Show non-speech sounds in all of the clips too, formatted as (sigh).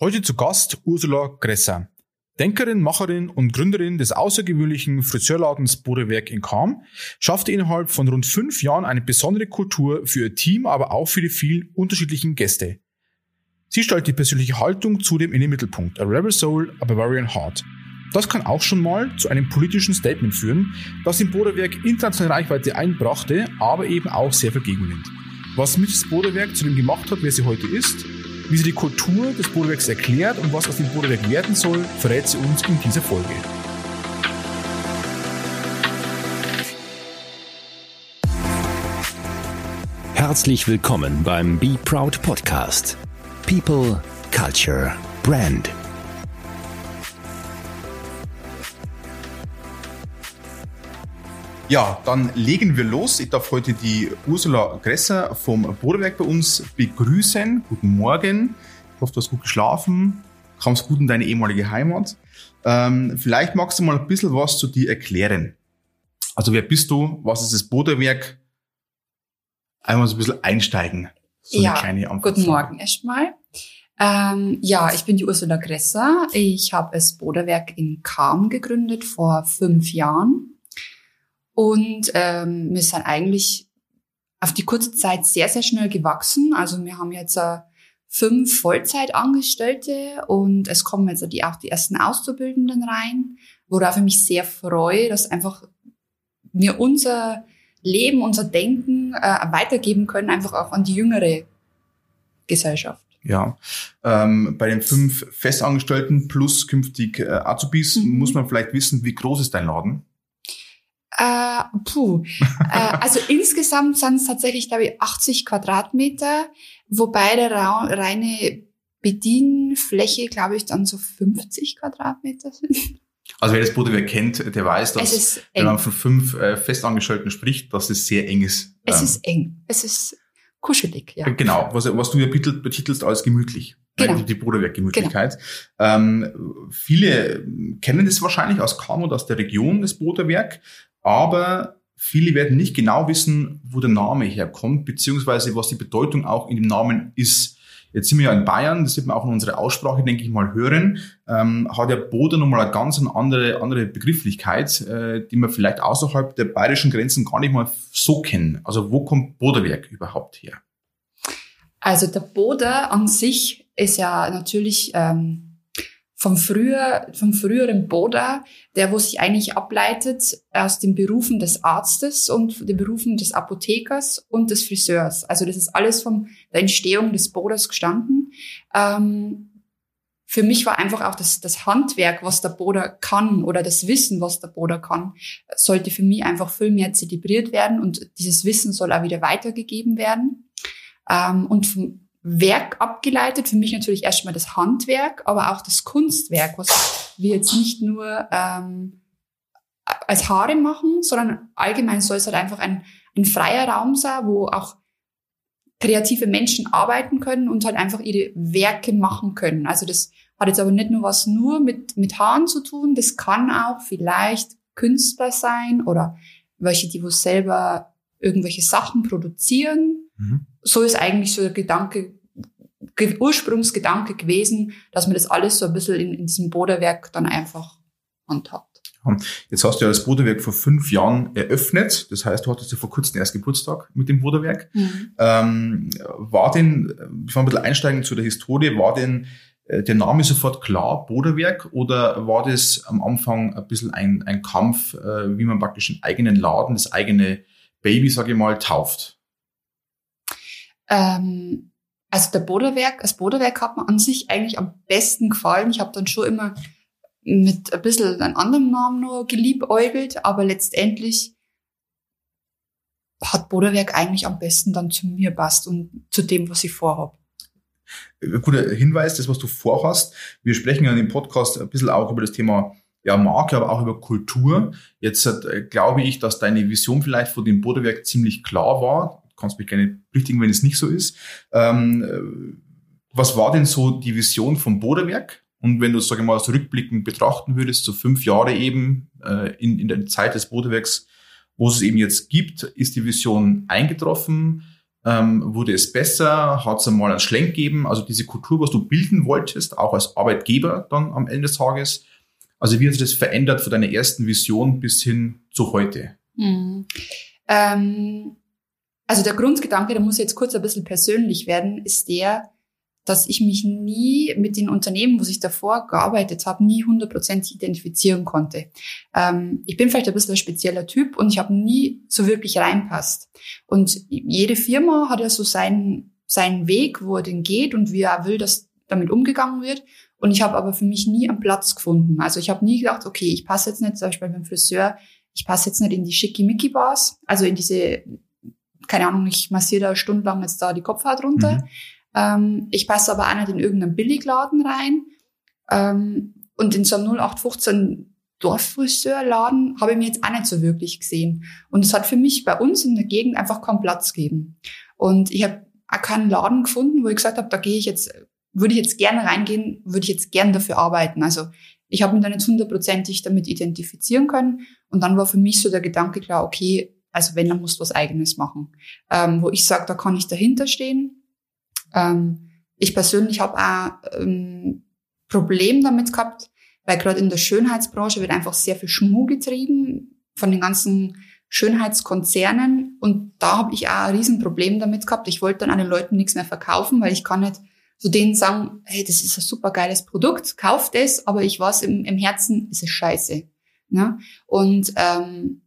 Heute zu Gast Ursula Gresser. Denkerin, Macherin und Gründerin des außergewöhnlichen Friseurladens Bodewerk in Kam, schaffte innerhalb von rund fünf Jahren eine besondere Kultur für ihr Team, aber auch für die vielen unterschiedlichen Gäste. Sie stellt die persönliche Haltung zudem in den Mittelpunkt. A Rebel Soul, a Bavarian Heart. Das kann auch schon mal zu einem politischen Statement führen, das im Bodewerk internationale Reichweite einbrachte, aber eben auch sehr viel Gegenwind. Was Mrs. Bodewerk zu dem gemacht hat, wer sie heute ist, wie sie die Kultur des Bodewerks erklärt und was aus dem Bodewerk werden soll, verrät sie uns in dieser Folge. Herzlich willkommen beim Be Proud Podcast. People, Culture, Brand. Ja, dann legen wir los. Ich darf heute die Ursula Gresser vom Bodewerk bei uns begrüßen. Guten Morgen. Ich hoffe, du hast gut geschlafen. Kommst gut in deine ehemalige Heimat. Ähm, vielleicht magst du mal ein bisschen was zu dir erklären. Also wer bist du? Was ist das Bodewerk? Einmal so ein bisschen einsteigen. So ja, guten Morgen erstmal. Ähm, ja, ich bin die Ursula Gresser. Ich habe das Bodewerk in Kam gegründet vor fünf Jahren. Und ähm, wir sind eigentlich auf die kurze Zeit sehr, sehr schnell gewachsen. Also wir haben jetzt äh, fünf Vollzeitangestellte und es kommen jetzt die, auch die ersten Auszubildenden rein, worauf ich mich sehr freue, dass einfach wir unser Leben, unser Denken äh, weitergeben können, einfach auch an die jüngere Gesellschaft. Ja, ähm, bei den fünf Festangestellten plus künftig äh, Azubis mhm. muss man vielleicht wissen, wie groß ist dein Laden? Äh, puh. äh, also insgesamt sind es tatsächlich, glaube ich, 80 Quadratmeter, wobei der Ra reine Bedienfläche, glaube ich, dann so 50 Quadratmeter sind. Also wer das Bodewerk kennt, der weiß, dass wenn man von fünf äh, Festangestellten spricht, dass es sehr eng ist. Es ähm, ist eng. Es ist kuschelig, ja. Genau, was, was du ja betitelst als gemütlich. Genau. Die, Bodewerk-Gemütlichkeit. Genau. Ähm, viele kennen das wahrscheinlich aus Kam und aus der Region, das Bodewerk aber viele werden nicht genau wissen, wo der Name herkommt, beziehungsweise was die Bedeutung auch in dem Namen ist. Jetzt sind wir ja in Bayern, das wird man auch in unserer Aussprache, denke ich mal, hören, ähm, hat der Boden nochmal eine ganz andere, andere Begrifflichkeit, äh, die wir vielleicht außerhalb der bayerischen Grenzen gar nicht mal so kennen. Also wo kommt Boderwerk überhaupt her? Also der Boder an sich ist ja natürlich ähm, vom früher, vom früheren Boda, der wo sich eigentlich ableitet aus den Berufen des Arztes und den Berufen des Apothekers und des Friseurs. Also das ist alles von der Entstehung des Boders gestanden. Ähm, für mich war einfach auch das, das Handwerk, was der Boda kann oder das Wissen, was der Boda kann, sollte für mich einfach viel mehr zelebriert werden und dieses Wissen soll auch wieder weitergegeben werden. Ähm, und vom, Werk abgeleitet. Für mich natürlich erstmal das Handwerk, aber auch das Kunstwerk, was wir jetzt nicht nur ähm, als Haare machen, sondern allgemein soll es halt einfach ein, ein freier Raum sein, wo auch kreative Menschen arbeiten können und halt einfach ihre Werke machen können. Also das hat jetzt aber nicht nur was nur mit, mit Haaren zu tun, das kann auch vielleicht Künstler sein oder welche, die wo selber irgendwelche Sachen produzieren. Mhm. So ist eigentlich so der Gedanke Ursprungsgedanke gewesen, dass man das alles so ein bisschen in, in diesem Boderwerk dann einfach handhabt. Jetzt hast du ja das Boderwerk vor fünf Jahren eröffnet. Das heißt, du hattest ja vor kurzem erst Geburtstag mit dem Boderwerk. Mhm. Ähm, war denn, ich will ein bisschen einsteigen zu der Historie, war denn äh, der Name sofort klar, Boderwerk, oder war das am Anfang ein bisschen ein, ein Kampf, äh, wie man praktisch einen eigenen Laden, das eigene Baby, sage ich mal, tauft? Ähm, also der Boderwerk, das Boderwerk hat mir an sich eigentlich am besten gefallen. Ich habe dann schon immer mit ein bisschen einem anderen Namen nur geliebäugelt, aber letztendlich hat Boderwerk eigentlich am besten dann zu mir passt und zu dem, was ich vorhab. Guter Hinweis, das, was du vorhast. Wir sprechen ja in dem Podcast ein bisschen auch über das Thema ja, Marke, aber auch über Kultur. Jetzt äh, glaube ich, dass deine Vision vielleicht von dem Boderwerk ziemlich klar war kannst mich gerne berichtigen, wenn es nicht so ist. Ähm, was war denn so die Vision vom Boderwerk? Und wenn du, sage ich mal, rückblickend betrachten würdest, so fünf Jahre eben äh, in, in der Zeit des Bodewerks, wo es eben jetzt gibt, ist die Vision eingetroffen? Ähm, wurde es besser? Hat es einmal einen Schlenk gegeben? Also diese Kultur, was du bilden wolltest, auch als Arbeitgeber dann am Ende des Tages. Also wie hat sich das verändert von deiner ersten Vision bis hin zu heute? Mhm. Ähm, also der Grundgedanke, der muss jetzt kurz ein bisschen persönlich werden, ist der, dass ich mich nie mit den Unternehmen, wo ich davor gearbeitet habe, nie hundertprozentig identifizieren konnte. Ähm, ich bin vielleicht ein bisschen ein spezieller Typ und ich habe nie so wirklich reinpasst. Und jede Firma hat ja so seinen, seinen Weg, wo er den geht und wie er will, dass damit umgegangen wird. Und ich habe aber für mich nie einen Platz gefunden. Also ich habe nie gedacht, okay, ich passe jetzt nicht, zum Beispiel beim Friseur, ich passe jetzt nicht in die Schickimicki-Bars, also in diese, keine Ahnung, ich massiere da stundenlang jetzt da die Kopfhaut runter. Mhm. Ähm, ich passe aber auch nicht in irgendeinen Billigladen rein. Ähm, und in so einem 0815 Dorffriseurladen habe ich mir jetzt auch nicht so wirklich gesehen. Und es hat für mich bei uns in der Gegend einfach keinen Platz gegeben. Und ich habe auch keinen Laden gefunden, wo ich gesagt habe, da gehe ich jetzt, würde ich jetzt gerne reingehen, würde ich jetzt gerne dafür arbeiten. Also ich habe mich da nicht hundertprozentig damit identifizieren können. Und dann war für mich so der Gedanke klar, okay, also wenn, dann musst du was Eigenes machen. Ähm, wo ich sage, da kann ich dahinter stehen. Ähm, ich persönlich habe auch ähm, Problem damit gehabt, weil gerade in der Schönheitsbranche wird einfach sehr viel Schmuh getrieben von den ganzen Schönheitskonzernen. Und da habe ich auch ein Riesenproblem damit gehabt. Ich wollte dann an den Leuten nichts mehr verkaufen, weil ich kann nicht zu denen sagen, hey, das ist ein super geiles Produkt, kauf das, aber ich weiß im, im Herzen, ist es scheiße. Ja? Und ähm,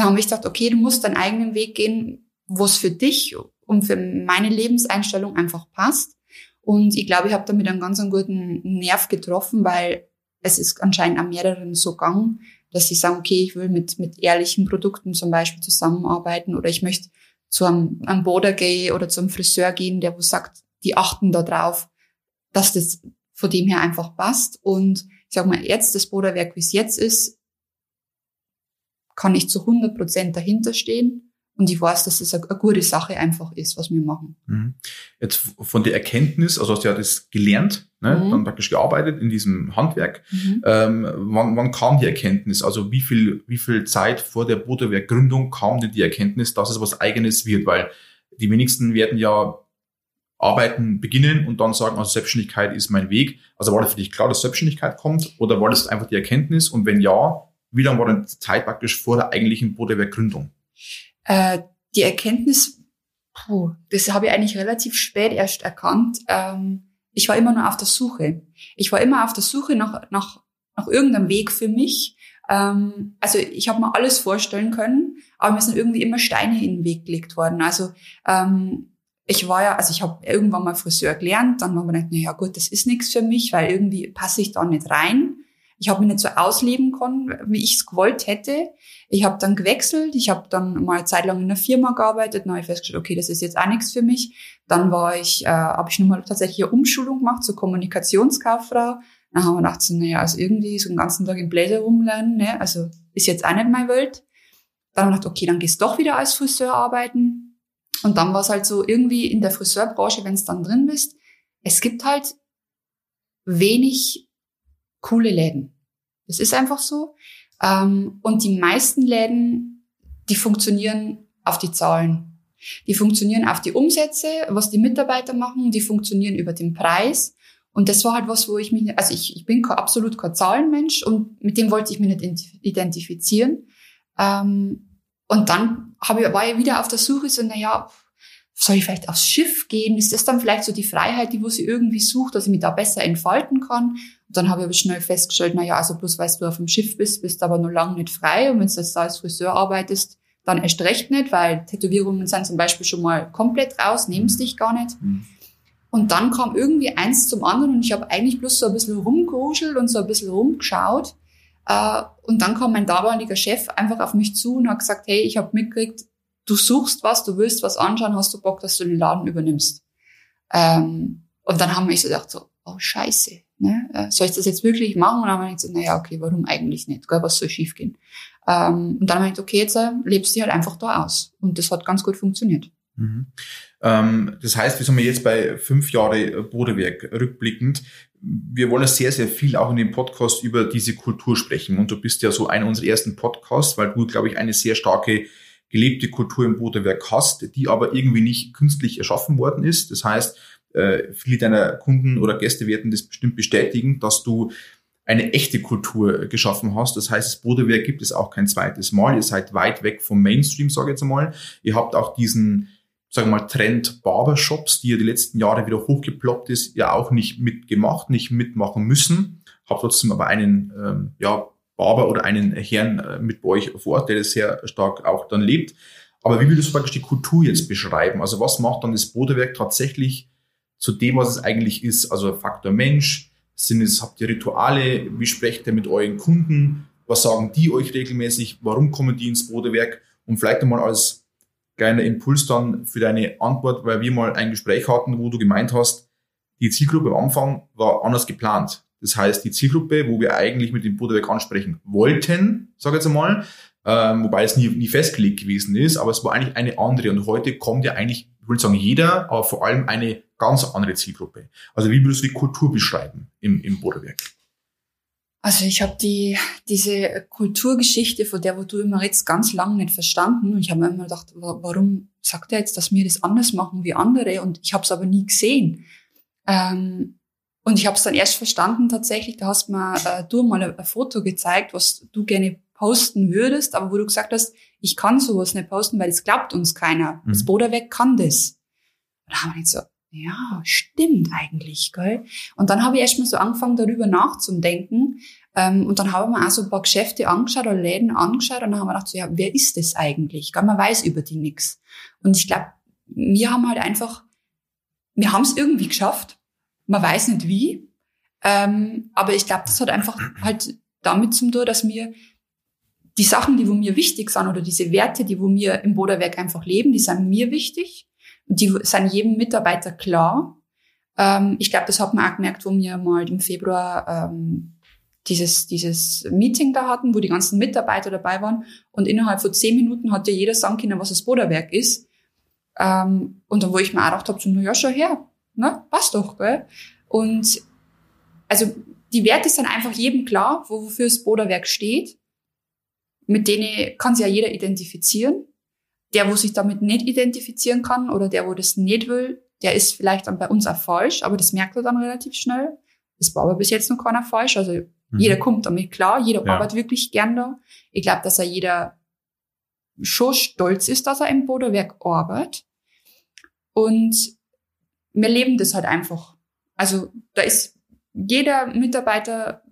da haben wir gedacht, okay, du musst deinen eigenen Weg gehen, wo es für dich und für meine Lebenseinstellung einfach passt. Und ich glaube, ich habe damit einen ganz einen guten Nerv getroffen, weil es ist anscheinend an mehreren so gegangen, dass sie sagen, okay, ich will mit, mit ehrlichen Produkten zum Beispiel zusammenarbeiten oder ich möchte zu einem, einem Boder gehen oder zum Friseur gehen, der wo sagt, die achten da drauf, dass das von dem her einfach passt. Und ich sag mal, jetzt das Boderwerk, wie es jetzt ist, kann ich zu 100 Prozent dahinter stehen. Und ich weiß, dass es eine, eine, gute Sache einfach ist, was wir machen. Mhm. Jetzt von der Erkenntnis, also hast du ja das gelernt, ne, mhm. dann praktisch gearbeitet in diesem Handwerk. Mhm. Ähm, wann, wann kam die Erkenntnis? Also wie viel, wie viel Zeit vor der Boderwerk-Gründung kam denn die Erkenntnis, dass es was Eigenes wird? Weil die wenigsten werden ja Arbeiten beginnen und dann sagen, also Selbstständigkeit ist mein Weg. Also war das für dich klar, dass Selbstständigkeit kommt oder war das einfach die Erkenntnis? Und wenn ja, wie lange war denn die Zeit praktisch vor der eigentlichen Bodewerk-Gründung? Äh, die Erkenntnis, puh, das habe ich eigentlich relativ spät erst erkannt. Ähm, ich war immer nur auf der Suche. Ich war immer auf der Suche nach, nach, nach irgendeinem Weg für mich. Ähm, also ich habe mir alles vorstellen können, aber mir sind irgendwie immer Steine in den Weg gelegt worden. Also ähm, ich war ja, also ich habe irgendwann mal Friseur gelernt, dann war man nicht, na ja gut, das ist nichts für mich, weil irgendwie passe ich da nicht rein. Ich habe mich nicht so ausleben können, wie ich es gewollt hätte. Ich habe dann gewechselt, ich habe dann mal eine Zeit lang in einer Firma gearbeitet, dann habe ich festgestellt, okay, das ist jetzt auch nichts für mich. Dann war ich, äh, habe ich nochmal tatsächlich eine Umschulung gemacht zur Kommunikationskauffrau. Dann haben wir gedacht, so, naja, also irgendwie so den ganzen Tag im Bläser rumlernen, ne? also ist jetzt auch nicht meine Welt. Dann habe ich gedacht, okay, dann gehst du doch wieder als Friseur arbeiten und dann war es halt so irgendwie in der Friseurbranche, wenn es dann drin bist, es gibt halt wenig coole Läden. Das ist einfach so. Ähm, und die meisten Läden, die funktionieren auf die Zahlen. Die funktionieren auf die Umsätze, was die Mitarbeiter machen, die funktionieren über den Preis. Und das war halt was, wo ich mich, also ich, ich bin absolut kein Zahlenmensch und mit dem wollte ich mich nicht identifizieren. Ähm, und dann habe ich, war ich wieder auf der Suche, so, naja, soll ich vielleicht aufs Schiff gehen? Ist das dann vielleicht so die Freiheit, die wo sie irgendwie sucht, dass ich mich da besser entfalten kann? Und dann habe ich aber schnell festgestellt, naja, also bloß weil du auf dem Schiff bist, bist du aber nur lange nicht frei. Und wenn du jetzt da als Friseur arbeitest, dann erst recht nicht, weil Tätowierungen sind zum Beispiel schon mal komplett raus, nehmen es dich gar nicht. Mhm. Und dann kam irgendwie eins zum anderen und ich habe eigentlich bloß so ein bisschen rumgeruschelt und so ein bisschen rumgeschaut äh, und dann kam mein damaliger Chef einfach auf mich zu und hat gesagt, hey, ich habe mitgekriegt, du suchst was, du willst was anschauen, hast du Bock, dass du den Laden übernimmst. Ähm, und dann haben wir so gedacht, so, oh scheiße, ne? Äh, soll ich das jetzt wirklich machen? Und dann haben wir gesagt, naja, okay, warum eigentlich nicht? Gell, was soll schief gehen? Ähm, und dann haben wir gesagt, okay, jetzt äh, lebst du halt einfach da aus. Und das hat ganz gut funktioniert. Mhm. Ähm, das heißt, wir sind jetzt bei fünf Jahre Bodewerk rückblickend wir wollen sehr, sehr viel auch in dem Podcast über diese Kultur sprechen. Und du bist ja so einer unserer ersten Podcasts, weil du, glaube ich, eine sehr starke gelebte Kultur im Bodewerk hast, die aber irgendwie nicht künstlich erschaffen worden ist. Das heißt, äh, viele deiner Kunden oder Gäste werden das bestimmt bestätigen, dass du eine echte Kultur geschaffen hast. Das heißt, das Bodewerk gibt es auch kein zweites Mal. Ihr seid weit weg vom Mainstream, sage ich jetzt einmal. Ihr habt auch diesen, sagen wir mal, Trend Barbershops, die ja die letzten Jahre wieder hochgeploppt ist, ja auch nicht mitgemacht, nicht mitmachen müssen. Habt trotzdem aber einen, ähm, ja, Barber oder einen Herrn äh, mit bei euch vor Ort, der das sehr stark auch dann lebt. Aber wie würdest du praktisch die Kultur jetzt beschreiben? Also was macht dann das Bodewerk tatsächlich zu dem, was es eigentlich ist? Also Faktor Mensch, sind es, habt ihr Rituale? Wie sprecht ihr mit euren Kunden? Was sagen die euch regelmäßig? Warum kommen die ins Bodewerk? Und vielleicht einmal als kleiner Impuls dann für deine Antwort, weil wir mal ein Gespräch hatten, wo du gemeint hast, die Zielgruppe am Anfang war anders geplant. Das heißt, die Zielgruppe, wo wir eigentlich mit dem Bruderwerk ansprechen wollten, sage ich jetzt einmal, ähm, wobei es nie, nie festgelegt gewesen ist, aber es war eigentlich eine andere. Und heute kommt ja eigentlich, ich würde sagen, jeder, aber vor allem eine ganz andere Zielgruppe. Also wie würdest du die Kultur beschreiben im, im Bruderwerk? Also ich habe die diese Kulturgeschichte, von der wo du immer jetzt ganz lange nicht verstanden. Und ich habe mir immer gedacht, warum sagt er jetzt, dass wir das anders machen wie andere? Und ich habe es aber nie gesehen. Ähm, und ich habe es dann erst verstanden tatsächlich, da hast mir äh, du mal ein, ein, Foto gezeigt, was du gerne posten würdest, aber wo du gesagt hast, ich kann sowas nicht posten, weil es glaubt uns keiner. Mhm. Das Boderweg kann das. Und da haben wir nicht so, ja, stimmt eigentlich, gell? Und dann habe ich erst mal so angefangen, darüber nachzudenken. Ähm, und dann haben wir auch so ein paar Geschäfte angeschaut oder Läden angeschaut und dann haben wir gedacht, so, ja, wer ist das eigentlich? Gell? Man weiß über die nichts. Und ich glaube, wir haben halt einfach, wir haben es irgendwie geschafft, man weiß nicht wie. Ähm, aber ich glaube, das hat einfach halt damit zum tun, dass mir die Sachen, die wo mir wichtig sind oder diese Werte, die wo mir im Boderwerk einfach leben, die sind mir wichtig und die sind jedem Mitarbeiter klar. Ähm, ich glaube, das hat man auch gemerkt, wo wir mal im Februar ähm, dieses, dieses Meeting da hatten, wo die ganzen Mitarbeiter dabei waren und innerhalb von zehn Minuten hat ja jeder sagen können, was das Boderwerk ist. Ähm, und dann, wo ich mir auch gedacht habe, so, na ja, schau her, ne? Passt doch, gell? Und also die Werte sind einfach jedem klar, wofür das Boderwerk steht. Mit denen kann sich ja jeder identifizieren. Der, wo sich damit nicht identifizieren kann oder der, wo das nicht will, der ist vielleicht dann bei uns auch falsch, aber das merkt er dann relativ schnell. Das war aber bis jetzt noch keiner falsch. Also mhm. jeder kommt damit klar, jeder ja. arbeitet wirklich gern da. Ich glaube, dass er jeder schon stolz ist, dass er im Boderwerk arbeitet. Und wir leben das halt einfach. Also da ist jeder Mitarbeiter,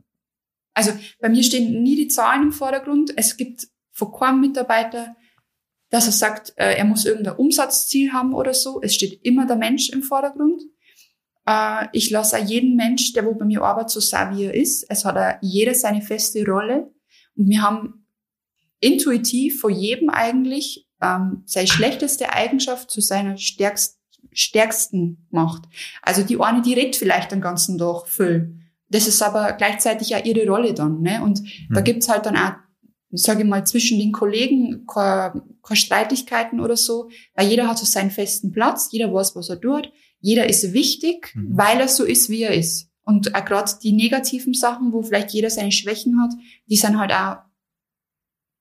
also bei mir stehen nie die Zahlen im Vordergrund. Es gibt vor keinem Mitarbeiter, dass er sagt, äh, er muss irgendein Umsatzziel haben oder so. Es steht immer der Mensch im Vordergrund. Äh, ich lasse auch jeden Mensch, der wo bei mir arbeitet, so sein, wie er ist. Es hat auch jeder seine feste Rolle. Und wir haben intuitiv vor jedem eigentlich ähm, seine schlechteste Eigenschaft zu seiner stärksten stärksten macht. Also die eine, die redet vielleicht den ganzen Tag viel. Das ist aber gleichzeitig ja ihre Rolle dann. Ne? Und mhm. da gibt's halt dann auch, sage ich mal, zwischen den Kollegen keine, keine Streitigkeiten oder so, weil jeder hat so seinen festen Platz, jeder weiß, was er tut, jeder ist wichtig, mhm. weil er so ist, wie er ist. Und auch gerade die negativen Sachen, wo vielleicht jeder seine Schwächen hat, die sind halt auch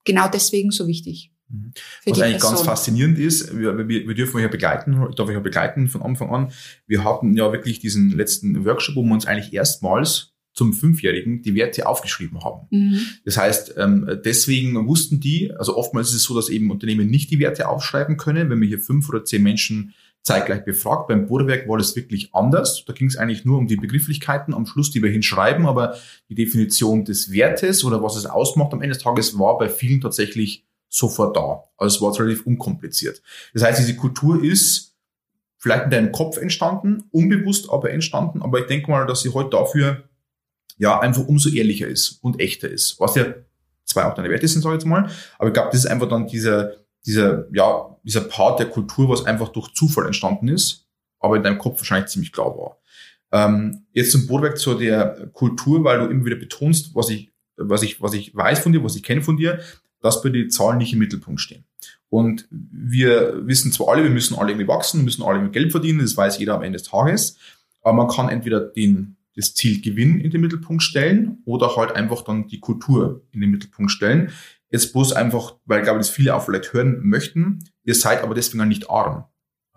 genau deswegen so wichtig. Mhm. Was eigentlich Person. ganz faszinierend ist, wir, wir, wir dürfen euch ja begleiten, darf ich ja begleiten von Anfang an. Wir hatten ja wirklich diesen letzten Workshop, wo wir uns eigentlich erstmals zum Fünfjährigen die Werte aufgeschrieben haben. Mhm. Das heißt, ähm, deswegen wussten die, also oftmals ist es so, dass eben Unternehmen nicht die Werte aufschreiben können, wenn wir hier fünf oder zehn Menschen zeitgleich befragt. Beim Bodewerk war das wirklich anders. Da ging es eigentlich nur um die Begrifflichkeiten am Schluss, die wir hinschreiben, aber die Definition des Wertes oder was es ausmacht am Ende des Tages war bei vielen tatsächlich sofort da. Also es war relativ unkompliziert. Das heißt, diese Kultur ist vielleicht in deinem Kopf entstanden, unbewusst aber entstanden, aber ich denke mal, dass sie heute dafür ja einfach umso ehrlicher ist und echter ist. Was ja zwei auch deine Werte sind, sage ich jetzt mal. Aber ich glaube, das ist einfach dann dieser, dieser, ja, dieser Part der Kultur, was einfach durch Zufall entstanden ist, aber in deinem Kopf wahrscheinlich ziemlich klar war. Ähm, jetzt zum Bohrwerk zu der Kultur, weil du immer wieder betonst, was ich, was ich, was ich weiß von dir, was ich kenne von dir, dass bei den Zahlen nicht im Mittelpunkt stehen. Und wir wissen zwar alle, wir müssen alle irgendwie wachsen, müssen alle irgendwie Geld verdienen, das weiß jeder am Ende des Tages, aber man kann entweder den, das Ziel Gewinn in den Mittelpunkt stellen oder halt einfach dann die Kultur in den Mittelpunkt stellen. Jetzt bloß einfach, weil ich glaube, das viele auch vielleicht hören möchten, ihr seid aber deswegen nicht arm.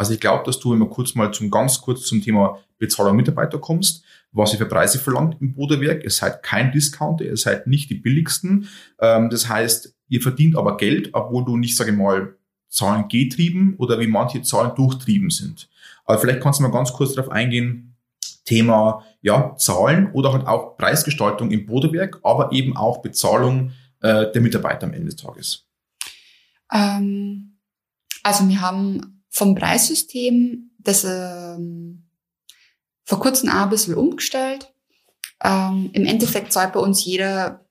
Also ich glaube, dass du immer kurz mal zum ganz kurz zum Thema Bezahlung Mitarbeiter kommst, was ihr für Preise verlangt im Bodewerk. Ihr seid kein Discounter, ihr seid nicht die billigsten. Ähm, das heißt, ihr verdient aber Geld, obwohl du nicht, sage ich mal, Zahlen getrieben oder wie manche Zahlen durchtrieben sind. Aber vielleicht kannst du mal ganz kurz darauf eingehen, Thema ja, Zahlen oder halt auch Preisgestaltung im Bodewerk, aber eben auch Bezahlung äh, der Mitarbeiter am Ende des Tages. Ähm, also wir haben vom Preissystem das ähm, vor kurzem auch ein bisschen umgestellt. Ähm, Im Endeffekt zahlt bei uns jeder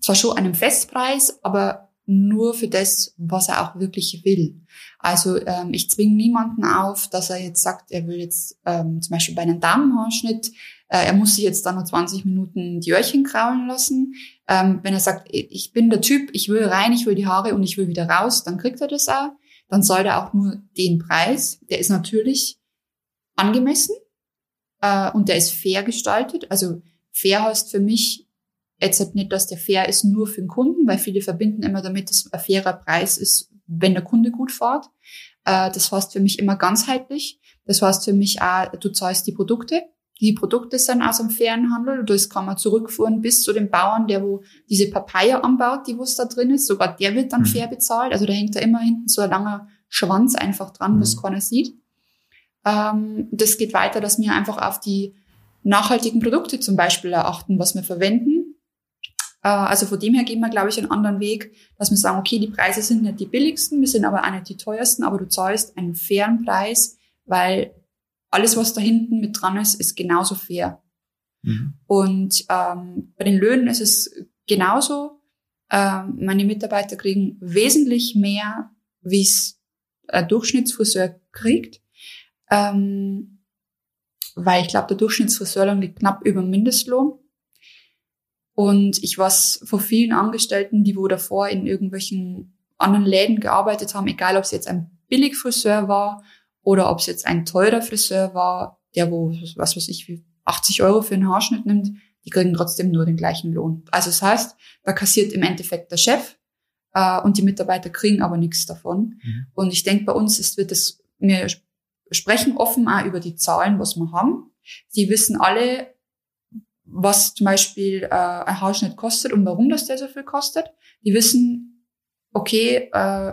zwar schon einen Festpreis, aber nur für das, was er auch wirklich will. Also ähm, ich zwinge niemanden auf, dass er jetzt sagt, er will jetzt ähm, zum Beispiel bei einem Damenhaarschnitt, äh, er muss sich jetzt dann nur 20 Minuten die Öhrchen kraulen lassen. Ähm, wenn er sagt, ich bin der Typ, ich will rein, ich will die Haare und ich will wieder raus, dann kriegt er das auch. Dann soll er auch nur den Preis. Der ist natürlich angemessen äh, und der ist fair gestaltet. Also fair heißt für mich, Jetzt nicht, dass der fair ist nur für den Kunden, weil viele verbinden immer damit, dass ein fairer Preis ist, wenn der Kunde gut fährt. Äh, das heißt für mich immer ganzheitlich. Das heißt für mich auch, du zahlst die Produkte. Die Produkte sind aus dem fairen Handel. Das kann man zurückführen bis zu dem Bauern, der wo diese Papaya anbaut, die wo es da drin ist. Sogar der wird dann mhm. fair bezahlt. Also da hängt da immer hinten so ein langer Schwanz einfach dran, mhm. was keiner sieht. Ähm, das geht weiter, dass wir einfach auf die nachhaltigen Produkte zum Beispiel erachten, was wir verwenden äh, also von dem her gehen wir, glaube ich, einen anderen Weg, dass wir sagen, okay, die Preise sind nicht die billigsten, wir sind aber auch nicht die teuersten, aber du zahlst einen fairen Preis, weil alles, was da hinten mit dran ist, ist genauso fair. Mhm. Und ähm, bei den Löhnen ist es genauso. Ähm, meine Mitarbeiter kriegen wesentlich mehr, wie es ein Durchschnittsfriseur kriegt. Ähm, weil ich glaube, der Durchschnittsfriseur liegt knapp über Mindestlohn. Und ich weiß von vielen Angestellten, die wo davor in irgendwelchen anderen Läden gearbeitet haben, egal ob es jetzt ein Billigfriseur war oder ob es jetzt ein teurer Friseur war, der wo, was weiß ich, wie 80 Euro für einen Haarschnitt nimmt, die kriegen trotzdem nur den gleichen Lohn. Also das heißt, da kassiert im Endeffekt der Chef äh, und die Mitarbeiter kriegen aber nichts davon. Mhm. Und ich denke, bei uns ist, wird das, wir sprechen offen auch über die Zahlen, was wir haben. Die wissen alle, was zum Beispiel äh, ein Haarschnitt kostet und warum das der so viel kostet. Die wissen, okay, äh,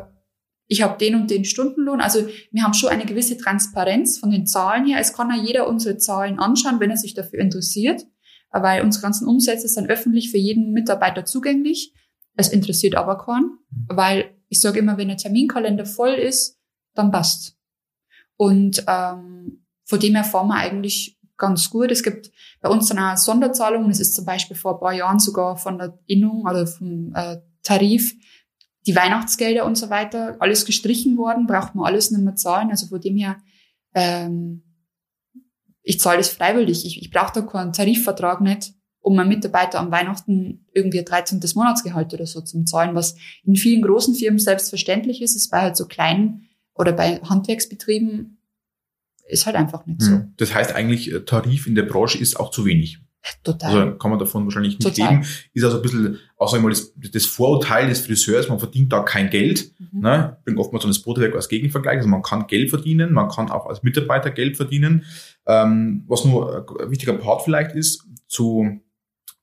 ich habe den und den Stundenlohn. Also wir haben schon eine gewisse Transparenz von den Zahlen her. Es kann ja jeder unsere Zahlen anschauen, wenn er sich dafür interessiert, weil unsere ganzen Umsätze sind öffentlich für jeden Mitarbeiter zugänglich. Es interessiert aber keinen, weil ich sage immer, wenn der Terminkalender voll ist, dann passt. Und ähm, von dem her fahren wir eigentlich ganz gut. Es gibt bei uns dann auch Sonderzahlungen. Es ist zum Beispiel vor ein paar Jahren sogar von der Innung oder vom äh, Tarif die Weihnachtsgelder und so weiter alles gestrichen worden, braucht man alles nicht mehr zahlen. Also von dem her, ähm, ich zahle das freiwillig. Ich, ich brauche da keinen Tarifvertrag nicht, um meinen Mitarbeiter am Weihnachten irgendwie ein 13. Monatsgehalt oder so zum Zahlen, was in vielen großen Firmen selbstverständlich ist. Es bei halt so kleinen oder bei Handwerksbetrieben ist halt einfach nicht so. Hm. Das heißt eigentlich, äh, Tarif in der Branche ist auch zu wenig. Total. Also kann man davon wahrscheinlich nicht Total. leben. Ist also ein bisschen, auch sag ich mal, das, das Vorurteil des Friseurs, man verdient da kein Geld. Mhm. Ne? Ich bringe oftmals so das Bodewerk als Gegenvergleich. Also man kann Geld verdienen, man kann auch als Mitarbeiter Geld verdienen. Ähm, was nur ein wichtiger Part vielleicht ist, zu,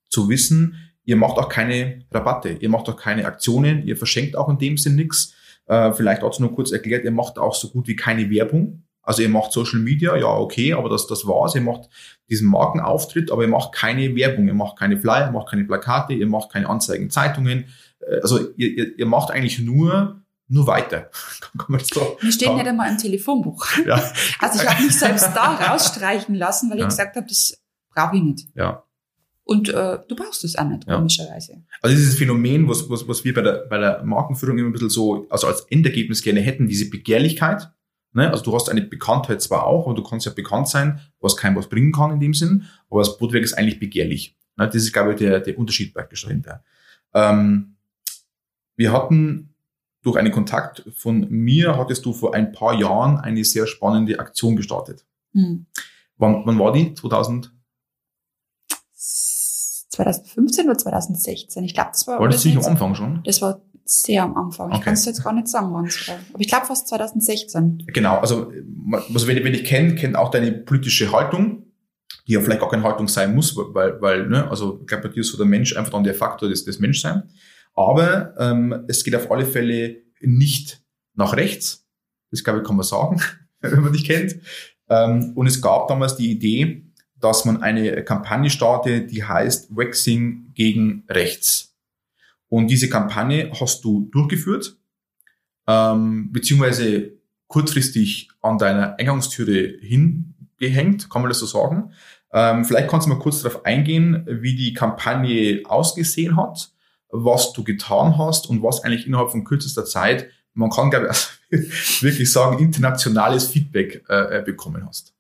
zu wissen, ihr macht auch keine Rabatte, ihr macht auch keine Aktionen, ihr verschenkt auch in dem Sinn nichts. Äh, vielleicht auch nur kurz erklärt, ihr macht auch so gut wie keine Werbung. Also ihr macht Social Media, ja, okay, aber das, das war's. Ihr macht diesen Markenauftritt, aber ihr macht keine Werbung, ihr macht keine Flyer, ihr macht keine Plakate, ihr macht keine Anzeigen, Zeitungen. Äh, also ihr, ihr, ihr macht eigentlich nur nur weiter. (laughs) Kann so Wir stehen nicht einmal im Telefonbuch. Ja. (laughs) Also ich habe mich selbst da (laughs) rausstreichen lassen, weil ja. ich gesagt habe, das brauche ich nicht. Ja. Und äh, du brauchst es auch nicht, ja. komischerweise. Also dieses Phänomen, was, was, was wir bei der, bei der Markenführung immer ein bisschen so, also als Endergebnis gerne hätten, diese Begehrlichkeit, Ne? Also du hast eine Bekanntheit zwar auch, aber du kannst ja bekannt sein, was kein was bringen kann in dem Sinn, aber das Bootwerk ist eigentlich begehrlich. Ne? Das ist, glaube ich, der, der Unterschied praktisch dahinter. Ähm, wir hatten durch einen Kontakt von mir, hattest du vor ein paar Jahren eine sehr spannende Aktion gestartet. Hm. Wann, wann war die? 2000? 2015 oder 2016. Ich glaube, das war. War das ziemlich am Anfang schon? Das war sehr am Anfang. Ich Okay. kann es jetzt gar nicht sagen, wann es war. Aber ich glaube fast 2016. Genau, also, also wenn, wenn ich kenne, kennt auch deine politische Haltung, die ja vielleicht auch keine Haltung sein muss, weil, weil ne, also ich glaube, bei dir ist so der Mensch einfach dann der Faktor des, des Menschsein. Aber ähm, es geht auf alle Fälle nicht nach rechts. Das glaube ich, kann man sagen, (laughs) wenn man dich kennt. Ähm, und es gab damals die Idee, dass man eine Kampagne startet, die heißt Waxing gegen rechts. Und diese Kampagne hast du durchgeführt, ähm, beziehungsweise kurzfristig an deiner Eingangstüre hingehängt, kann man das so sagen. Ähm, vielleicht kannst du mal kurz darauf eingehen, wie die Kampagne ausgesehen hat, was du getan hast und was eigentlich innerhalb von kürzester Zeit, man kann glaube ich (laughs) wirklich sagen, internationales Feedback äh, äh, bekommen hast.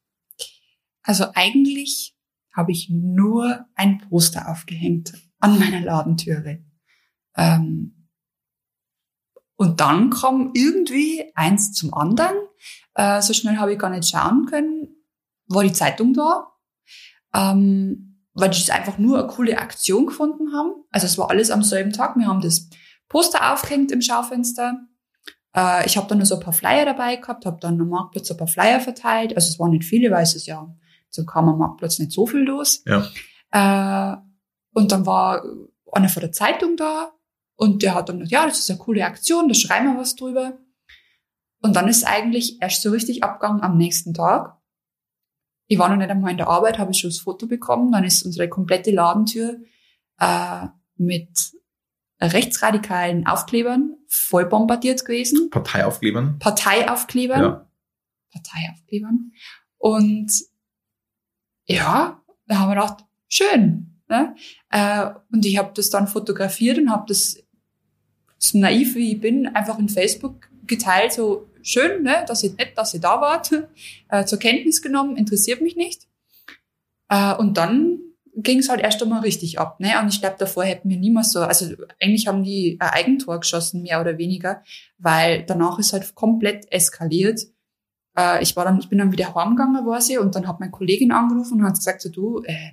Also eigentlich habe ich nur ein Poster aufgehängt an meiner Ladentüre. Ähm, und dann kam irgendwie eins zum anderen. Äh, so schnell habe ich gar nicht schauen können. War die Zeitung da? Ähm, weil die es einfach nur eine coole Aktion gefunden haben. Also es war alles am selben Tag. Wir haben das Poster aufgehängt im Schaufenster. Äh, ich habe dann nur so ein paar Flyer dabei gehabt, habe dann am Marktplatz ein paar Flyer verteilt. Also es waren nicht viele, weil es ist ja, so kam am Marktplatz nicht so viel los. Ja. Äh, und dann war einer von der Zeitung da und der hat dann gesagt, ja, das ist eine coole Aktion, da schreiben wir was drüber. Und dann ist eigentlich erst so richtig abgegangen am nächsten Tag. Ich war noch nicht einmal in der Arbeit, habe ich schon das Foto bekommen. Dann ist unsere komplette Ladentür äh, mit rechtsradikalen Aufklebern voll bombardiert gewesen. Parteiaufklebern. Parteiaufklebern. Ja. Parteiaufklebern. Und ja, da haben wir gedacht, schön. Ne? Äh, und ich habe das dann fotografiert und habe das so naiv wie ich bin einfach in Facebook geteilt, so schön, ne, dass ihr nett, dass ihr da wart, (laughs) äh, zur Kenntnis genommen, interessiert mich nicht. Äh, und dann ging es halt erst einmal richtig ab. Ne? Und ich glaube, davor hätten wir niemals so, also eigentlich haben die ein Eigentor geschossen, mehr oder weniger, weil danach ist halt komplett eskaliert. Äh, ich war dann, ich bin dann wieder heimgegangen, war sie, und dann hat meine Kollegin angerufen und hat gesagt, so, du, äh,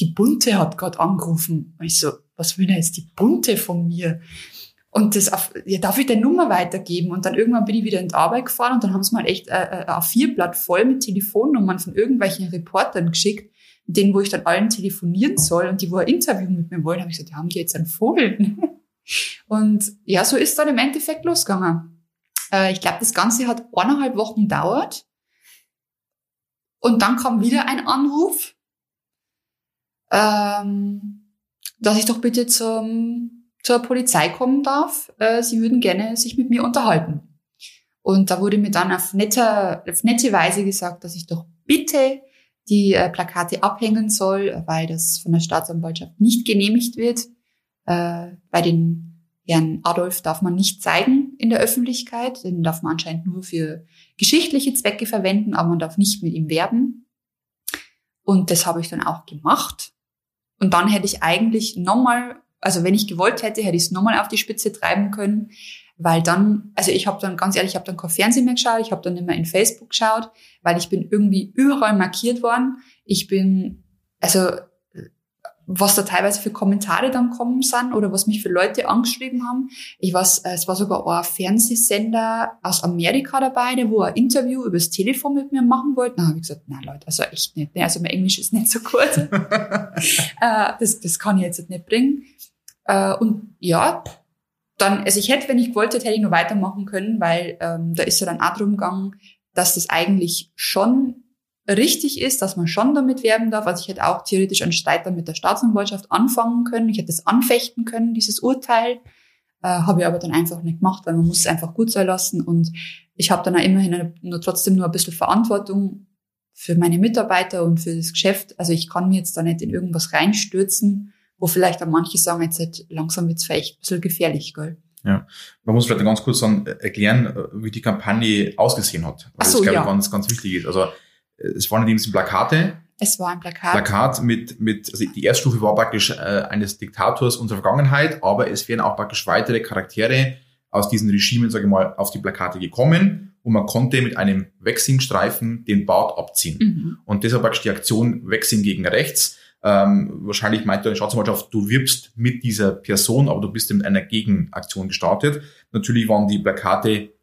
die Bunte hat gerade angerufen. Und ich so, was will denn jetzt die Bunte von mir? Und das auf, ja, darf ich der Nummer weitergeben? Und dann irgendwann bin ich wieder in die Arbeit gefahren und dann haben sie mal echt äh, ein A4-Blatt voll mit Telefonnummern von irgendwelchen Reportern geschickt, denen, wo ich dann allen telefonieren soll und die, wo ein Interview mit mir wollen, habe ich gesagt, ja, haben die jetzt einen Vogel? (laughs) und ja, so ist dann im Endeffekt losgegangen. Äh, ich glaube, das Ganze hat eineinhalb Wochen gedauert. Und dann kam wieder ein Anruf, ähm, dass ich doch bitte zum, zur Polizei kommen darf. Äh, sie würden gerne sich mit mir unterhalten. Und da wurde mir dann auf nette, auf nette Weise gesagt, dass ich doch bitte die äh, Plakate abhängen soll, weil das von der Staatsanwaltschaft nicht genehmigt wird. Äh, bei den Herrn Adolf darf man nicht zeigen in der Öffentlichkeit, den darf man anscheinend nur für geschichtliche Zwecke verwenden, aber man darf nicht mit ihm werben. Und das habe ich dann auch gemacht. Und dann hätte ich eigentlich nochmal, also wenn ich gewollt hätte, hätte ich es nochmal auf die Spitze treiben können, weil dann, also ich habe dann ganz ehrlich, ich habe dann kein Fernsehen mehr geschaut, ich habe dann nicht mehr in Facebook geschaut, weil ich bin irgendwie überall markiert worden. Ich bin, also was da teilweise für Kommentare dann kommen sind oder was mich für Leute angeschrieben haben. Ich weiß, es war sogar ein Fernsehsender aus Amerika dabei, der wo ein Interview übers Telefon mit mir machen wollte. Dann habe ich gesagt, nein Leute, also echt nicht. Also mein Englisch ist nicht so gut. (laughs) äh, das, das kann ich jetzt nicht bringen. Äh, und ja, dann, also ich hätte, wenn ich gewollt hätte, ich nur weitermachen können, weil ähm, da ist ja dann auch drum gegangen, dass das eigentlich schon richtig ist, dass man schon damit werben darf. Also ich hätte auch theoretisch einen Streit dann mit der Staatsanwaltschaft anfangen können. Ich hätte es anfechten können, dieses Urteil. Äh, habe ich aber dann einfach nicht gemacht, weil man muss es einfach gut sein lassen. Und ich habe dann auch immerhin eine, nur trotzdem nur ein bisschen Verantwortung für meine Mitarbeiter und für das Geschäft. Also ich kann mir jetzt da nicht in irgendwas reinstürzen, wo vielleicht auch manche sagen, jetzt halt langsam wird's vielleicht ein bisschen gefährlich, gell? Ja, man muss vielleicht ganz kurz dann erklären, wie die Kampagne ausgesehen hat. Ach so, das, glaube ja. ich, ganz, ganz wichtig ist. Also es waren in dem Sinne Plakate, Es war ein Plakat. Plakat mit, mit, also die Erststufe war praktisch äh, eines Diktators unserer Vergangenheit, aber es wären auch praktisch weitere Charaktere aus diesen Regimen, sage ich mal, auf die Plakate gekommen und man konnte mit einem Waxing-Streifen den Bart abziehen. Mhm. Und deshalb praktisch die Aktion Waxing gegen rechts. Ähm, wahrscheinlich meint die Staatsanwaltschaft, du wirbst mit dieser Person, aber du bist in einer Gegenaktion gestartet. Natürlich waren die Plakate